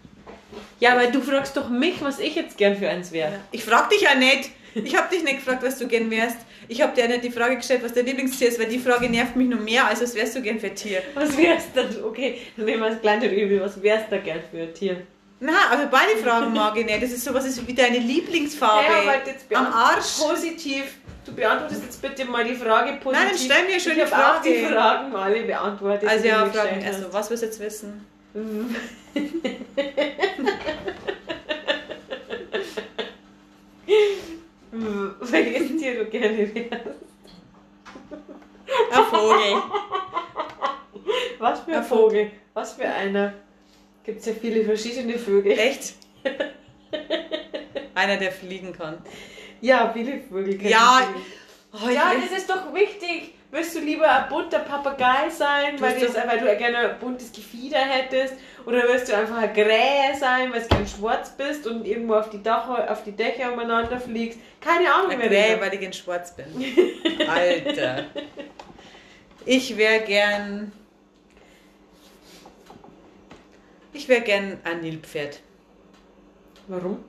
Ja, aber du fragst doch mich, was ich jetzt gern für eins wäre. Ich frag dich ja nicht. Ich habe dich nicht gefragt, was du gern wärst. Ich habe dir ja nicht die Frage gestellt, was dein Lieblingstier ist, weil die Frage nervt mich noch mehr, als was wärst du gern für ein Tier. Was wär's denn? Okay, dann nehmen wir das kleine Übel. Was wär's da gern für ein Tier? Na, aber beide Fragen mag ich nicht. Das ist sowas ist wie deine Lieblingsfarbe. Ja, aber jetzt Am Arsch. Positiv. Du beantwortest jetzt bitte mal die Frage positiv. Nein, dann stell mir schon ich die hab auch die Frage. Fragen alle beantwortet. Also ja, du Fragen, also was willst du jetzt wissen? Welches Tier du gerne wärst. Ein Vogel. Was für ein Ein Vogel? Was für einer? Gibt es ja viele verschiedene Vögel. Echt? Einer, der fliegen kann. Ja, viele Vögel. kennen Ja, sie. Oh, ja, das ist doch wichtig. Willst du lieber ein bunter Papagei sein, weil, das, weil du gerne ein buntes Gefieder hättest? Oder willst du einfach ein Krähe sein, weil du gern schwarz bist und irgendwo auf die, Dach, auf die Dächer umeinander fliegst? Keine Ahnung, Ein Krähe, das weil ich in schwarz bin. Alter. Ich wäre gern. Ich wäre gern ein Nilpferd. Warum?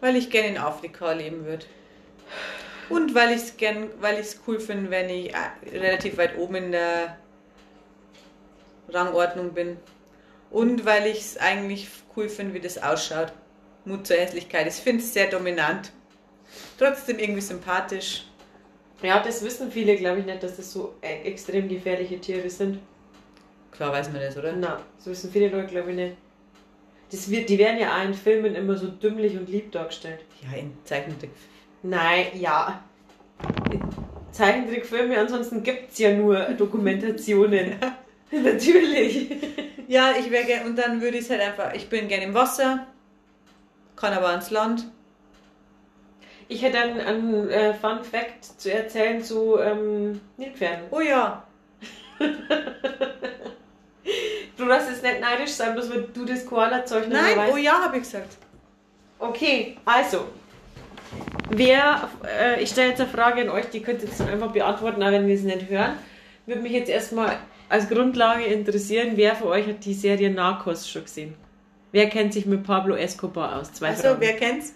Weil ich gern in Afrika leben würde. Und weil ich es gern, weil ich es cool finde, wenn ich äh, relativ weit oben in der Rangordnung bin. Und weil ich es eigentlich cool finde, wie das ausschaut. Mut zur Hässlichkeit. Ich finde es sehr dominant. Trotzdem irgendwie sympathisch. Ja, das wissen viele, glaube ich, nicht, dass das so e- extrem gefährliche Tiere sind. Klar weiß man das, oder? Na, das wissen viele Leute, glaube ich, nicht. Das wird, die werden ja auch in Filmen immer so dümmlich und lieb dargestellt. Ja, in Zeichentrick. Nein, ja. Zeichentrickfilme, ansonsten gibt es ja nur Dokumentationen. Natürlich. Ja, ich wäre gern, und dann würde ich es halt einfach, ich bin gern im Wasser, kann aber ans Land. Ich hätte einen, einen äh, Fun Fact zu erzählen zu ähm, Nilpferden. Oh ja, Du darfst jetzt nicht neidisch sein, bloß weil du das Koala-Zeug nicht Nein, mehr weißt. oh ja, habe ich gesagt. Okay, also. Wer, äh, ich stelle jetzt eine Frage an euch, die könnt ihr jetzt einfach beantworten, auch wenn wir es nicht hören. Würde mich jetzt erstmal als Grundlage interessieren, wer von euch hat die Serie Narcos schon gesehen? Wer kennt sich mit Pablo Escobar aus? Zwei Also, Fragen. wer kennt's?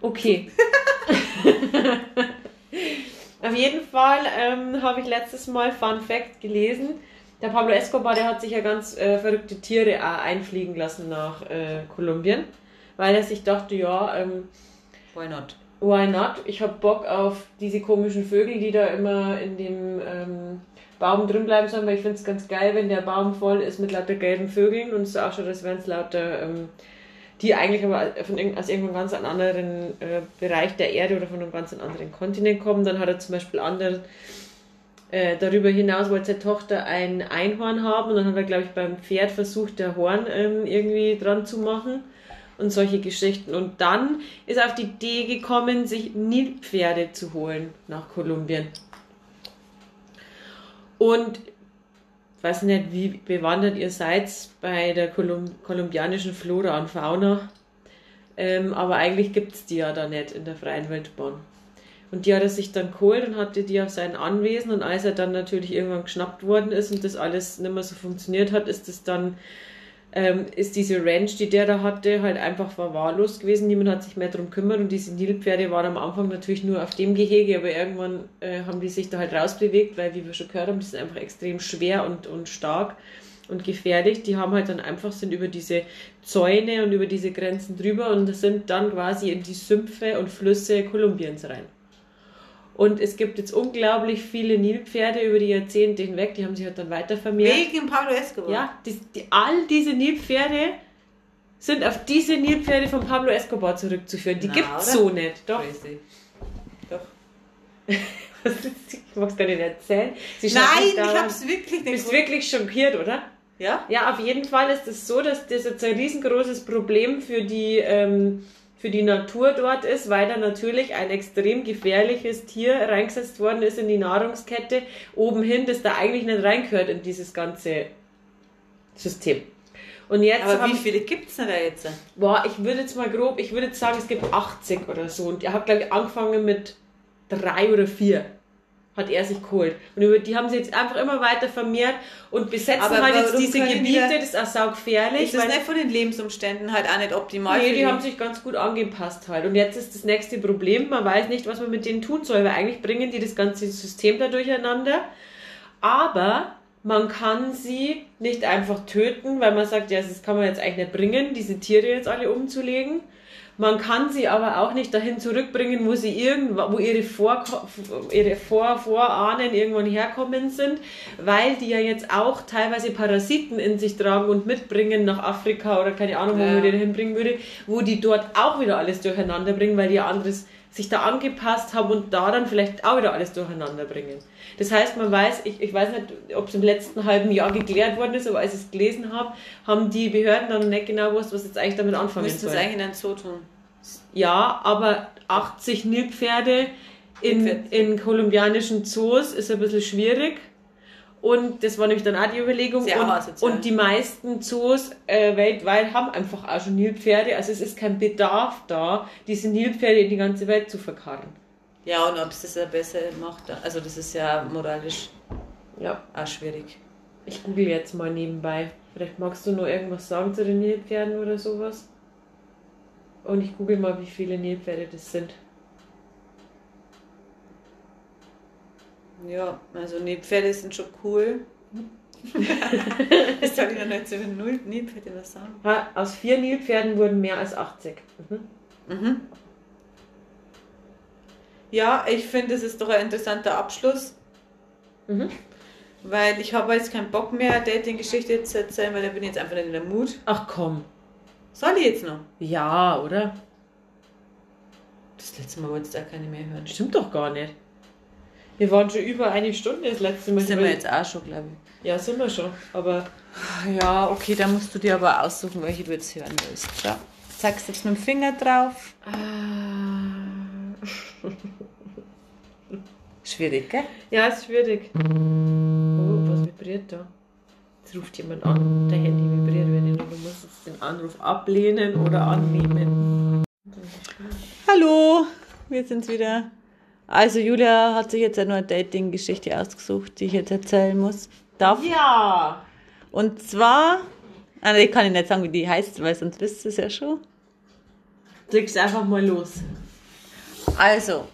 Okay. Auf jeden Fall ähm, habe ich letztes Mal Fun Fact gelesen. Der Pablo Escobar, der hat sich ja ganz äh, verrückte Tiere auch einfliegen lassen nach äh, Kolumbien, weil er sich dachte, ja, ähm, Why not? why not? Ich habe Bock auf diese komischen Vögel, die da immer in dem ähm, Baum drin bleiben sollen, weil ich finde es ganz geil, wenn der Baum voll ist mit lauter gelben Vögeln und es so ausschaut, als wären es lauter, ähm, die eigentlich aber von irgend, aus irgendeinem ganz anderen äh, Bereich der Erde oder von einem ganz anderen Kontinent kommen. Dann hat er zum Beispiel andere, äh, darüber hinaus wollte seine Tochter ein Einhorn haben und dann hat er, glaube ich, beim Pferd versucht, der Horn ähm, irgendwie dran zu machen und solche Geschichten. Und dann ist er auf die Idee gekommen, sich Nilpferde zu holen nach Kolumbien. Und weiß nicht, wie bewandert ihr seid bei der Kolum kolumbianischen Flora und Fauna, ähm, aber eigentlich gibt es die ja da nicht in der freien Wildbahn. Und die hat er sich dann geholt und hatte die auf sein Anwesen. Und als er dann natürlich irgendwann geschnappt worden ist und das alles nicht mehr so funktioniert hat, ist es dann ähm, ist diese Ranch, die der da hatte, halt einfach verwahrlost gewesen. Niemand hat sich mehr darum gekümmert und diese Nilpferde waren am Anfang natürlich nur auf dem Gehege, aber irgendwann äh, haben die sich da halt rausbewegt, weil, wie wir schon gehört haben, die sind einfach extrem schwer und, und stark und gefährlich. Die haben halt dann einfach, sind über diese Zäune und über diese Grenzen drüber und sind dann quasi in die Sümpfe und Flüsse Kolumbiens rein. Und es gibt jetzt unglaublich viele Nilpferde über die Jahrzehnte hinweg, die haben sich halt dann weiter vermehrt. Wegen Pablo Escobar. Ja, die, die, all diese Nilpferde sind auf diese Nilpferde von Pablo Escobar zurückzuführen. Die Na, gibt's oder? so nicht. Doch. Crazy. Doch. ich mag's gar nicht erzählen. Nein, ich daran- hab's wirklich Du nicht bist gewusst. wirklich schockiert, oder? Ja? Ja, auf jeden Fall ist es so, dass das jetzt ein riesengroßes Problem für die, ähm, für die Natur dort ist, weil da natürlich ein extrem gefährliches Tier reingesetzt worden ist in die Nahrungskette, oben hin, das da eigentlich nicht reingehört in dieses ganze System. Und jetzt Aber wie viele gibt's denn da jetzt? boah, ich würde jetzt mal grob, ich würde jetzt sagen, es gibt 80 oder so. Und er hat, glaube ich, angefangen mit drei oder vier. Hat er sich geholt. Und über die haben sie jetzt einfach immer weiter vermehrt und besetzen Aber halt jetzt diese die Gebiete, da- das ist auch saugefährlich. Ist das nicht von den Lebensumständen halt auch nicht optimal Nee, für die haben sich ganz gut angepasst halt. Und jetzt ist das nächste Problem, man weiß nicht, was man mit denen tun soll, weil eigentlich bringen die das ganze System da durcheinander. Aber man kann sie nicht einfach töten, weil man sagt, ja, das kann man jetzt eigentlich nicht bringen, diese Tiere jetzt alle umzulegen. Man kann sie aber auch nicht dahin zurückbringen, wo sie irgendwo, wo ihre, Vor ihre Vor Vorahnen irgendwann herkommen sind, weil die ja jetzt auch teilweise Parasiten in sich tragen und mitbringen nach Afrika oder keine Ahnung, wo Ja. man die hinbringen würde, wo die dort auch wieder alles durcheinander bringen, weil die ja anderes sich da angepasst haben und da dann vielleicht auch wieder alles durcheinander bringen. Das heißt, man weiß, ich, ich weiß nicht, ob es im letzten halben Jahr geklärt worden ist, aber als ich es gelesen habe, haben die Behörden dann nicht genau gewusst, was jetzt eigentlich damit anfangen Müssten es eigentlich dann so tun. Ja, aber 80 Nilpferde in, in kolumbianischen Zoos ist ein bisschen schwierig. Und das war nämlich dann auch die Überlegung. Sehr und, asozial. und die meisten Zoos äh, weltweit haben einfach auch schon Nilpferde. Also es ist kein Bedarf da, diese Nilpferde in die ganze Welt zu verkarren. Ja, und ob es das ja besser macht, also das ist ja moralisch Ja, auch schwierig. ich google jetzt mal nebenbei. Vielleicht magst du noch irgendwas sagen zu den Nilpferden oder sowas? Und ich google mal, wie viele Nilpferde das sind. Ja, also nee, Pferde sind schon cool. das soll ich noch nicht den Null Nilpferde was sagen. Ha, Aus vier Nilpferden wurden mehr als 80. Mhm. Mhm. Ja, ich finde, das ist doch ein interessanter Abschluss, Mhm. weil ich habe jetzt keinen Bock mehr, Dating-Geschichte zu erzählen, weil da bin ich jetzt einfach nicht in der Mut. Ach komm. Soll ich jetzt noch? Ja, oder? Das letzte Mal wolltest du auch keine mehr hören. Stimmt doch gar nicht. Wir waren schon über eine Stunde das letzte Mal. Sind wir jetzt auch schon, glaube Ja, sind wir schon. Aber ich. Ja, okay, da musst du dir aber aussuchen, welche du jetzt hören willst. Schau. Zeigst jetzt mit dem Finger drauf. äh, Schwierig, gell? ja, ist schwierig. Oh, was vibriert da? Jetzt ruft jemand an, der Handy vibriert wieder und du musst jetzt den Anruf ablehnen oder annehmen. Hallo, wir sind's wieder. Also Julia hat sich jetzt eine neue Dating-Geschichte ausgesucht, die ich jetzt erzählen muss. Darf? Ja! Und zwar, also ich kann ich nicht sagen, wie die heißt, weil sonst wisst ihr es ja schon. Drückst einfach mal los. Also,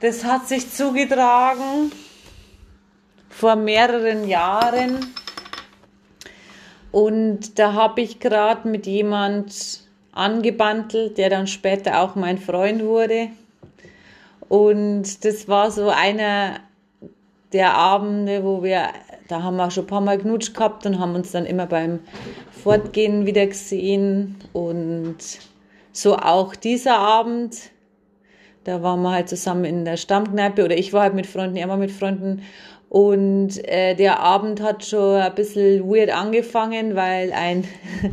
das hat sich zugetragen vor mehreren Jahren. Und da habe ich gerade mit jemand angebandelt, der dann später auch mein Freund wurde. Und das war so einer der Abende, wo wir, da haben wir schon ein paar Mal knutscht gehabt und haben uns dann immer beim Fortgehen wieder gesehen. Und so auch dieser Abend. Da waren wir halt zusammen in der Stammkneipe oder ich war halt mit Freunden, er war mit Freunden. Und äh, der Abend hat schon ein bisschen weird angefangen, weil ein,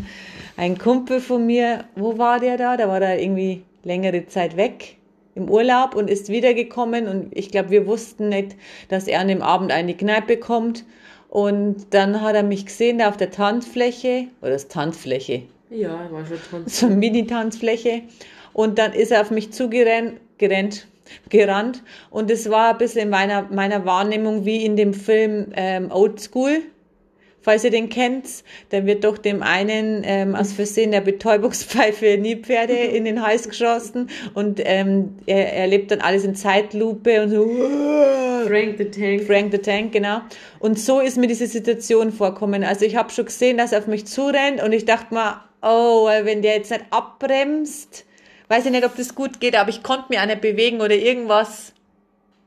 ein Kumpel von mir, wo war der da? Da war da irgendwie längere Zeit weg im Urlaub und ist wiedergekommen. Und ich glaube, wir wussten nicht, dass er an dem Abend eine Kneipe kommt. Und dann hat er mich gesehen da auf der Tanzfläche, oder das Tanzfläche, Ja, war schon Tanz. so eine Mini-Tanzfläche. Und dann ist er auf mich zugerannt, gerannt, gerannt. Und es war ein bisschen in meiner, meiner Wahrnehmung wie in dem Film ähm, Old School. Falls ihr den kennt, da wird doch dem einen ähm, aus Versehen der Betäubungspfeife Nilpferde in den Hals geschossen und ähm, er, lebt dann alles in Zeitlupe und so. Frank the Tank. Frank the Tank, genau. Und so ist mir diese Situation vorkommen. Also ich habe schon gesehen, dass er auf mich zurennt und ich dachte mir, oh, wenn der jetzt nicht abbremst, weiß ich nicht, ob das gut geht, aber ich konnte mich auch nicht bewegen oder irgendwas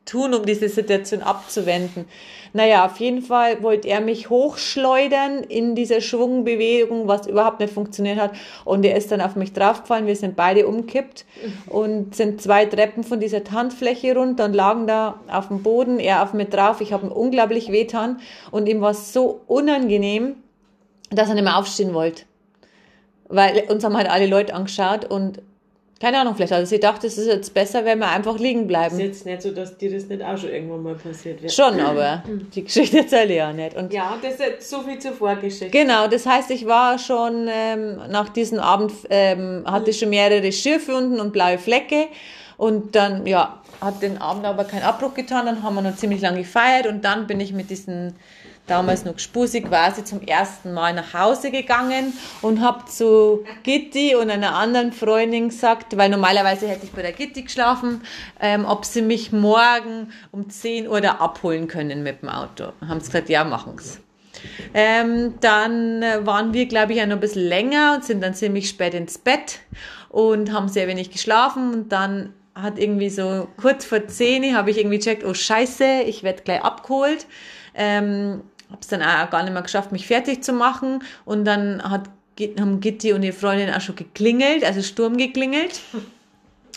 tun, um diese Situation abzuwenden. Naja, auf jeden Fall wollte er mich hochschleudern in dieser Schwungbewegung, was überhaupt nicht funktioniert hat. Und er ist dann auf mich draufgefallen. Wir sind beide umkippt und sind zwei Treppen von dieser Tanzfläche runter und lagen da auf dem Boden, er auf mir drauf. Ich habe ihm unglaublich wehtan und ihm war es so unangenehm, dass er nicht mehr aufstehen wollte. Weil uns haben halt alle Leute angeschaut und keine Ahnung, vielleicht hat er sich gedacht, es ist jetzt besser, wenn wir einfach liegen Ist bleiben. jetzt nicht so, dass dir das nicht auch schon irgendwann mal passiert wäre. Schon, aber die Geschichte erzähle ich ja nicht. Und Ja, das ist so viel zur Vorgeschichte. Genau, das heißt, ich war schon ähm, nach diesem Abend, ähm, hatte schon mehrere Schürfwunden und blaue Flecke. Und dann, ja, hat den Abend aber keinen Abbruch getan. Dann haben wir noch ziemlich lange gefeiert. Und dann bin ich mit diesen damals noch Spusi quasi zum ersten Mal nach Hause gegangen und habe zu Gitti und einer anderen Freundin gesagt, weil normalerweise hätte ich bei der Gitti geschlafen, ähm, ob sie mich morgen um 10 Uhr da abholen können mit dem Auto. Haben sie gesagt, ja, machen's. Ähm, dann äh, waren wir, glaube ich, ja noch ein bisschen länger und sind dann ziemlich spät ins Bett und haben sehr wenig geschlafen. Und dann hat irgendwie so kurz vor 10 habe ich irgendwie gecheckt, oh Scheiße, ich werde gleich abgeholt. Ähm, habe es dann auch gar nicht mehr geschafft, mich fertig zu machen. Und dann hat, haben Gitti und die Freundin auch schon geklingelt, also Sturm geklingelt.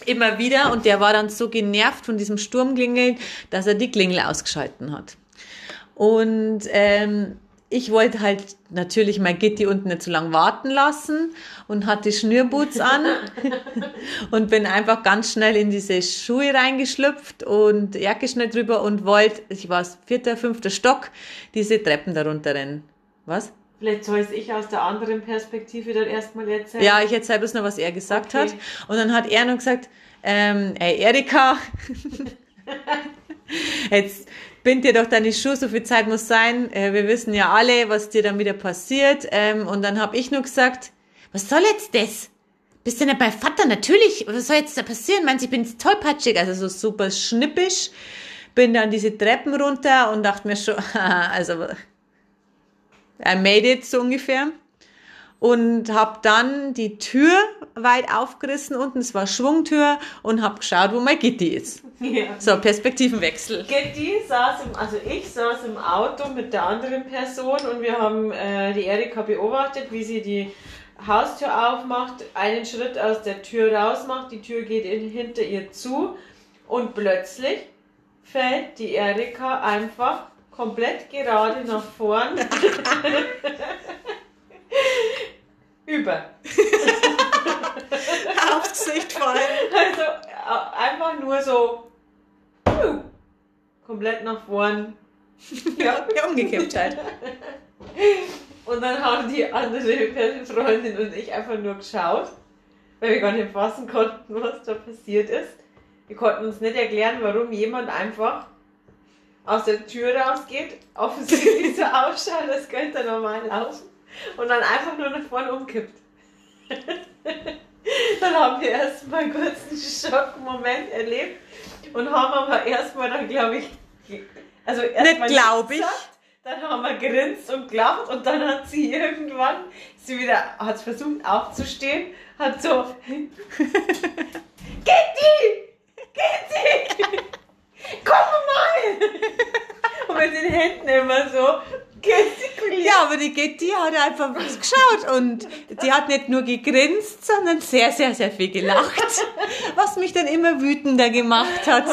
Immer wieder. Und der war dann so genervt von diesem Sturmklingeln, dass er die Klingel ausgeschalten hat. Und ähm, ich wollte halt natürlich mein Gitti unten nicht so lange warten lassen und hatte Schnürboots an und bin einfach ganz schnell in diese Schuhe reingeschlüpft und Jacke schnell drüber und wollte, ich war vierter, fünfter Stock, diese Treppen darunter rennen. Was? Vielleicht soll ich aus der anderen Perspektive dann erstmal erzählen. Ja, ich erzähle bloß noch, was er gesagt Okay. hat. Und dann hat er noch gesagt, ähm, ey Erika, jetzt bind dir doch deine Schuhe, so viel Zeit muss sein. Äh, wir wissen ja alle, was dir dann wieder passiert. Ähm, und dann habe ich nur gesagt, was soll jetzt das? Bist du nicht bei Vater? Natürlich. Was soll jetzt da passieren? Meinst du, ich bin tollpatschig? Also so super schnippisch. Bin dann diese Treppen runter und dachte mir schon, also I made it so ungefähr und habe dann die Tür weit aufgerissen unten, es war Schwungtür und habe geschaut, wo mein Gitti ist. Ja. So, Perspektivenwechsel. Gitti saß im, also ich saß im Auto mit der anderen Person und wir haben äh, die Erika beobachtet, wie sie die Haustür aufmacht, einen Schritt aus der Tür rausmacht, die Tür geht in, hinter ihr zu und plötzlich fällt die Erika einfach komplett gerade nach vorn über. Aufs Gesicht fallen. Also einfach nur so komplett nach vorn Ja. ja, umgekippt halt. Und dann haben die andere Freundin und ich einfach nur geschaut, weil wir gar nicht fassen konnten, was da passiert ist. Wir konnten uns nicht erklären, warum jemand einfach aus der Tür rausgeht, offensichtlich so ausschaut, als könnte normal laufen und dann einfach nur nach vorne umkippt. dann haben wir erstmal kurz einen Schockmoment erlebt und haben aber erstmal dann, glaube ich, also erstmal Nicht ich. gesagt, Dann haben wir grinst und gelacht und dann hat sie irgendwann, sie wieder, hat versucht aufzustehen, hat so, Kitty! Kitty! Komm mal! Und mit den Händen immer so gestikuliert. Ja, aber die Getty hat einfach geschaut und die hat nicht nur gegrinst, sondern sehr, sehr, sehr viel gelacht. Was mich dann immer wütender gemacht hat.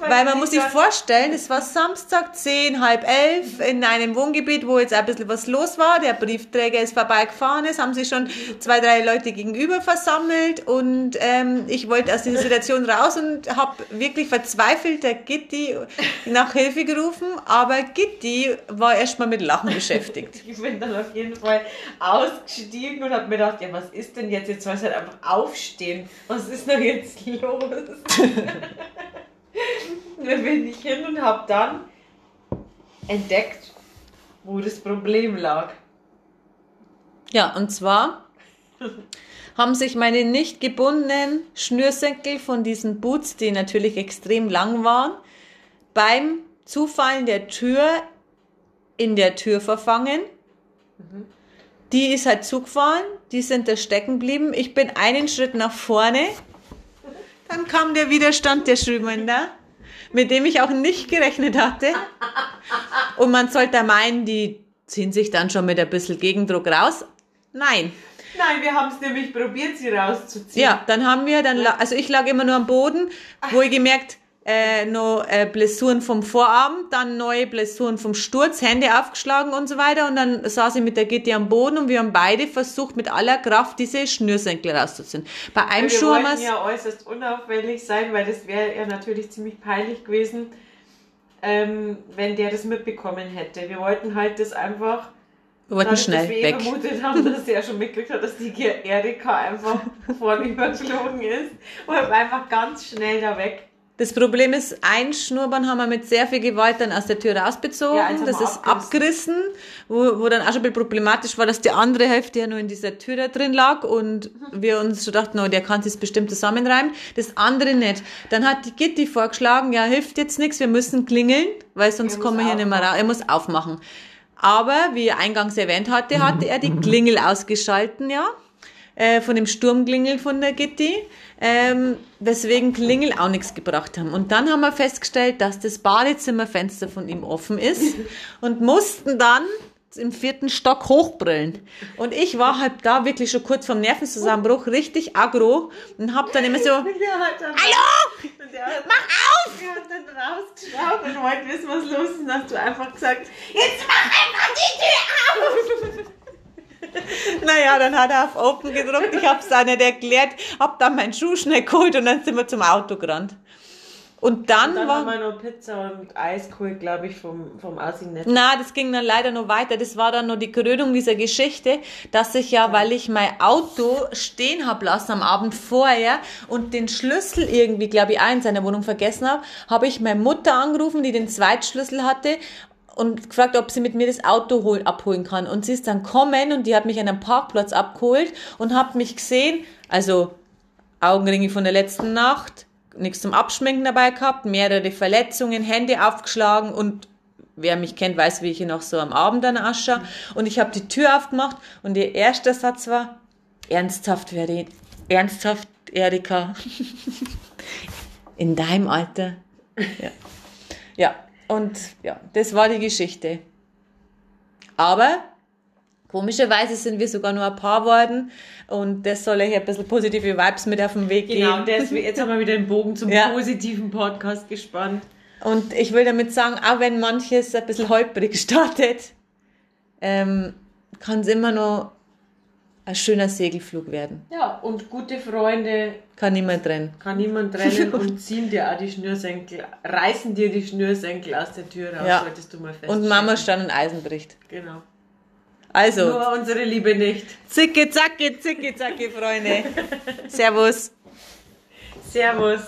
Weil man muss sich vorstellen, es war Samstag, 10, halb elf, in einem Wohngebiet, wo jetzt ein bisschen was los war. Der Briefträger ist vorbeigefahren, es haben sich schon zwei, drei Leute gegenüber versammelt und ähm, ich wollte aus dieser Situation raus und habe wirklich verzweifelt der Gitti nach Hilfe gerufen, aber Gitti war erstmal mit Lachen beschäftigt. Ich bin dann auf jeden Fall ausgestiegen und habe mir gedacht, ja, was ist denn jetzt? Jetzt soll es halt einfach aufstehen. Was ist denn jetzt los? da bin ich hin und habe dann entdeckt, wo das Problem lag. Ja, und zwar haben sich meine nicht gebundenen Schnürsenkel von diesen Boots, die natürlich extrem lang waren, beim Zufallen der Tür in der Tür verfangen. Die ist halt zugefahren, die sind da stecken geblieben. Ich bin einen Schritt nach vorne. Dann kam der Widerstand der Schwimmender, mit dem ich auch nicht gerechnet hatte. Und man sollte meinen, die ziehen sich dann schon mit ein bisschen Gegendruck raus. Nein. Nein, wir haben es nämlich probiert, sie rauszuziehen. Ja, dann haben wir, dann, also ich lag immer nur am Boden, wo ich gemerkt, äh, noch äh, Blessuren vom Vorabend, dann neue Blessuren vom Sturz, Hände aufgeschlagen und so weiter. Und dann saß ich mit der Gitti am Boden und wir haben beide versucht, mit aller Kraft diese Schnürsenkel rauszuziehen. Bei einem wir Schuh haben wir's- ja äußerst unauffällig sein, weil das wäre ja natürlich ziemlich peinlich gewesen, ähm, wenn der das mitbekommen hätte. Wir wollten halt das einfach, wir wollten dadurch, schnell wir eh weg. vermutet haben, dass der schon mitgekriegt hat, dass die Erika einfach vornübergeflogen ist und einfach ganz schnell da weg. Das Problem ist, ein Schnurrband haben wir mit sehr viel Gewalt dann aus der Tür rausbezogen. Ja, haben das ist abgerissen, wo, wo dann auch schon ein bisschen problematisch war, dass die andere Hälfte ja nur in dieser Tür da drin lag und wir uns so dachten, oh, der kann sich bestimmt zusammenreimen. Das andere nicht. Dann hat die Gitti vorgeschlagen, ja, hilft jetzt nichts, wir müssen klingeln, weil sonst Er kommen wir hier nicht mehr raus. Er muss aufmachen. Aber, wie er eingangs erwähnt hatte, hatte er die Klingel ausgeschalten, ja äh, von dem Sturmklingel von der Gitti, ähm, weswegen Klingel auch nichts gebracht haben. Und dann haben wir festgestellt, dass das Badezimmerfenster von ihm offen ist und mussten dann im vierten Stock hochbrüllen. Und ich war halt da wirklich schon kurz vom Nervenzusammenbruch, richtig aggro und hab dann immer so, Hallo! Mach auf! der hat dann rausgeschaut und wollte wissen, was los ist. Und hast du einfach gesagt, jetzt mach einfach die Tür auf! Naja, dann hat er auf Open gedruckt, ich hab's auch nicht erklärt, hab dann meinen Schuh schnell geholt und dann sind wir zum Auto gerannt. Und dann, Dann war... haben wir noch Pizza und Eis geholt, glaube ich, vom, vom Aussinet. Na, das ging dann leider noch weiter. Das war dann noch die Krönung dieser Geschichte, dass ich ja, weil ich mein Auto stehen hab lassen am Abend vorher und den Schlüssel irgendwie, glaube ich, auch in seiner Wohnung vergessen habe, habe ich meine Mutter angerufen, die den Zweitschlüssel hatte und gefragt, ob sie mit mir das Auto hol abholen kann. Und sie ist dann kommen und die hat mich an einem Parkplatz abgeholt und hat mich gesehen, also Augenringe von der letzten Nacht, nichts zum Abschminken dabei gehabt, mehrere Verletzungen, Hände aufgeschlagen und wer mich kennt, weiß, wie ich noch so am Abend dann ausschaue. Und ich habe die Tür aufgemacht und ihr erster Satz war, ernsthaft, Veri, ernsthaft, Erika, in deinem Alter. Ja. ja, und ja, das war die Geschichte. Aber Komischerweise sind wir sogar nur ein Paar worden und das soll euch ein bisschen positive Vibes mit auf den Weg Genau, geben. deswegen, jetzt haben wir wieder den Bogen zum Ja. positiven Podcast gespannt. Und ich will damit sagen, auch wenn manches ein bisschen holprig startet, ähm, kann es immer noch ein schöner Segelflug werden. Ja, und gute Freunde Kann niemand trennen. kann niemand trennen und ziehen dir auch die Schnürsenkel, reißen dir die Schnürsenkel aus der Tür raus, Ja. solltest du mal feststellen. Und Mama stand und Eisen bricht. Genau. Also, Nur unsere Liebe nicht. zicke, zacke, zicke, zacke, Freunde. Servus. Servus.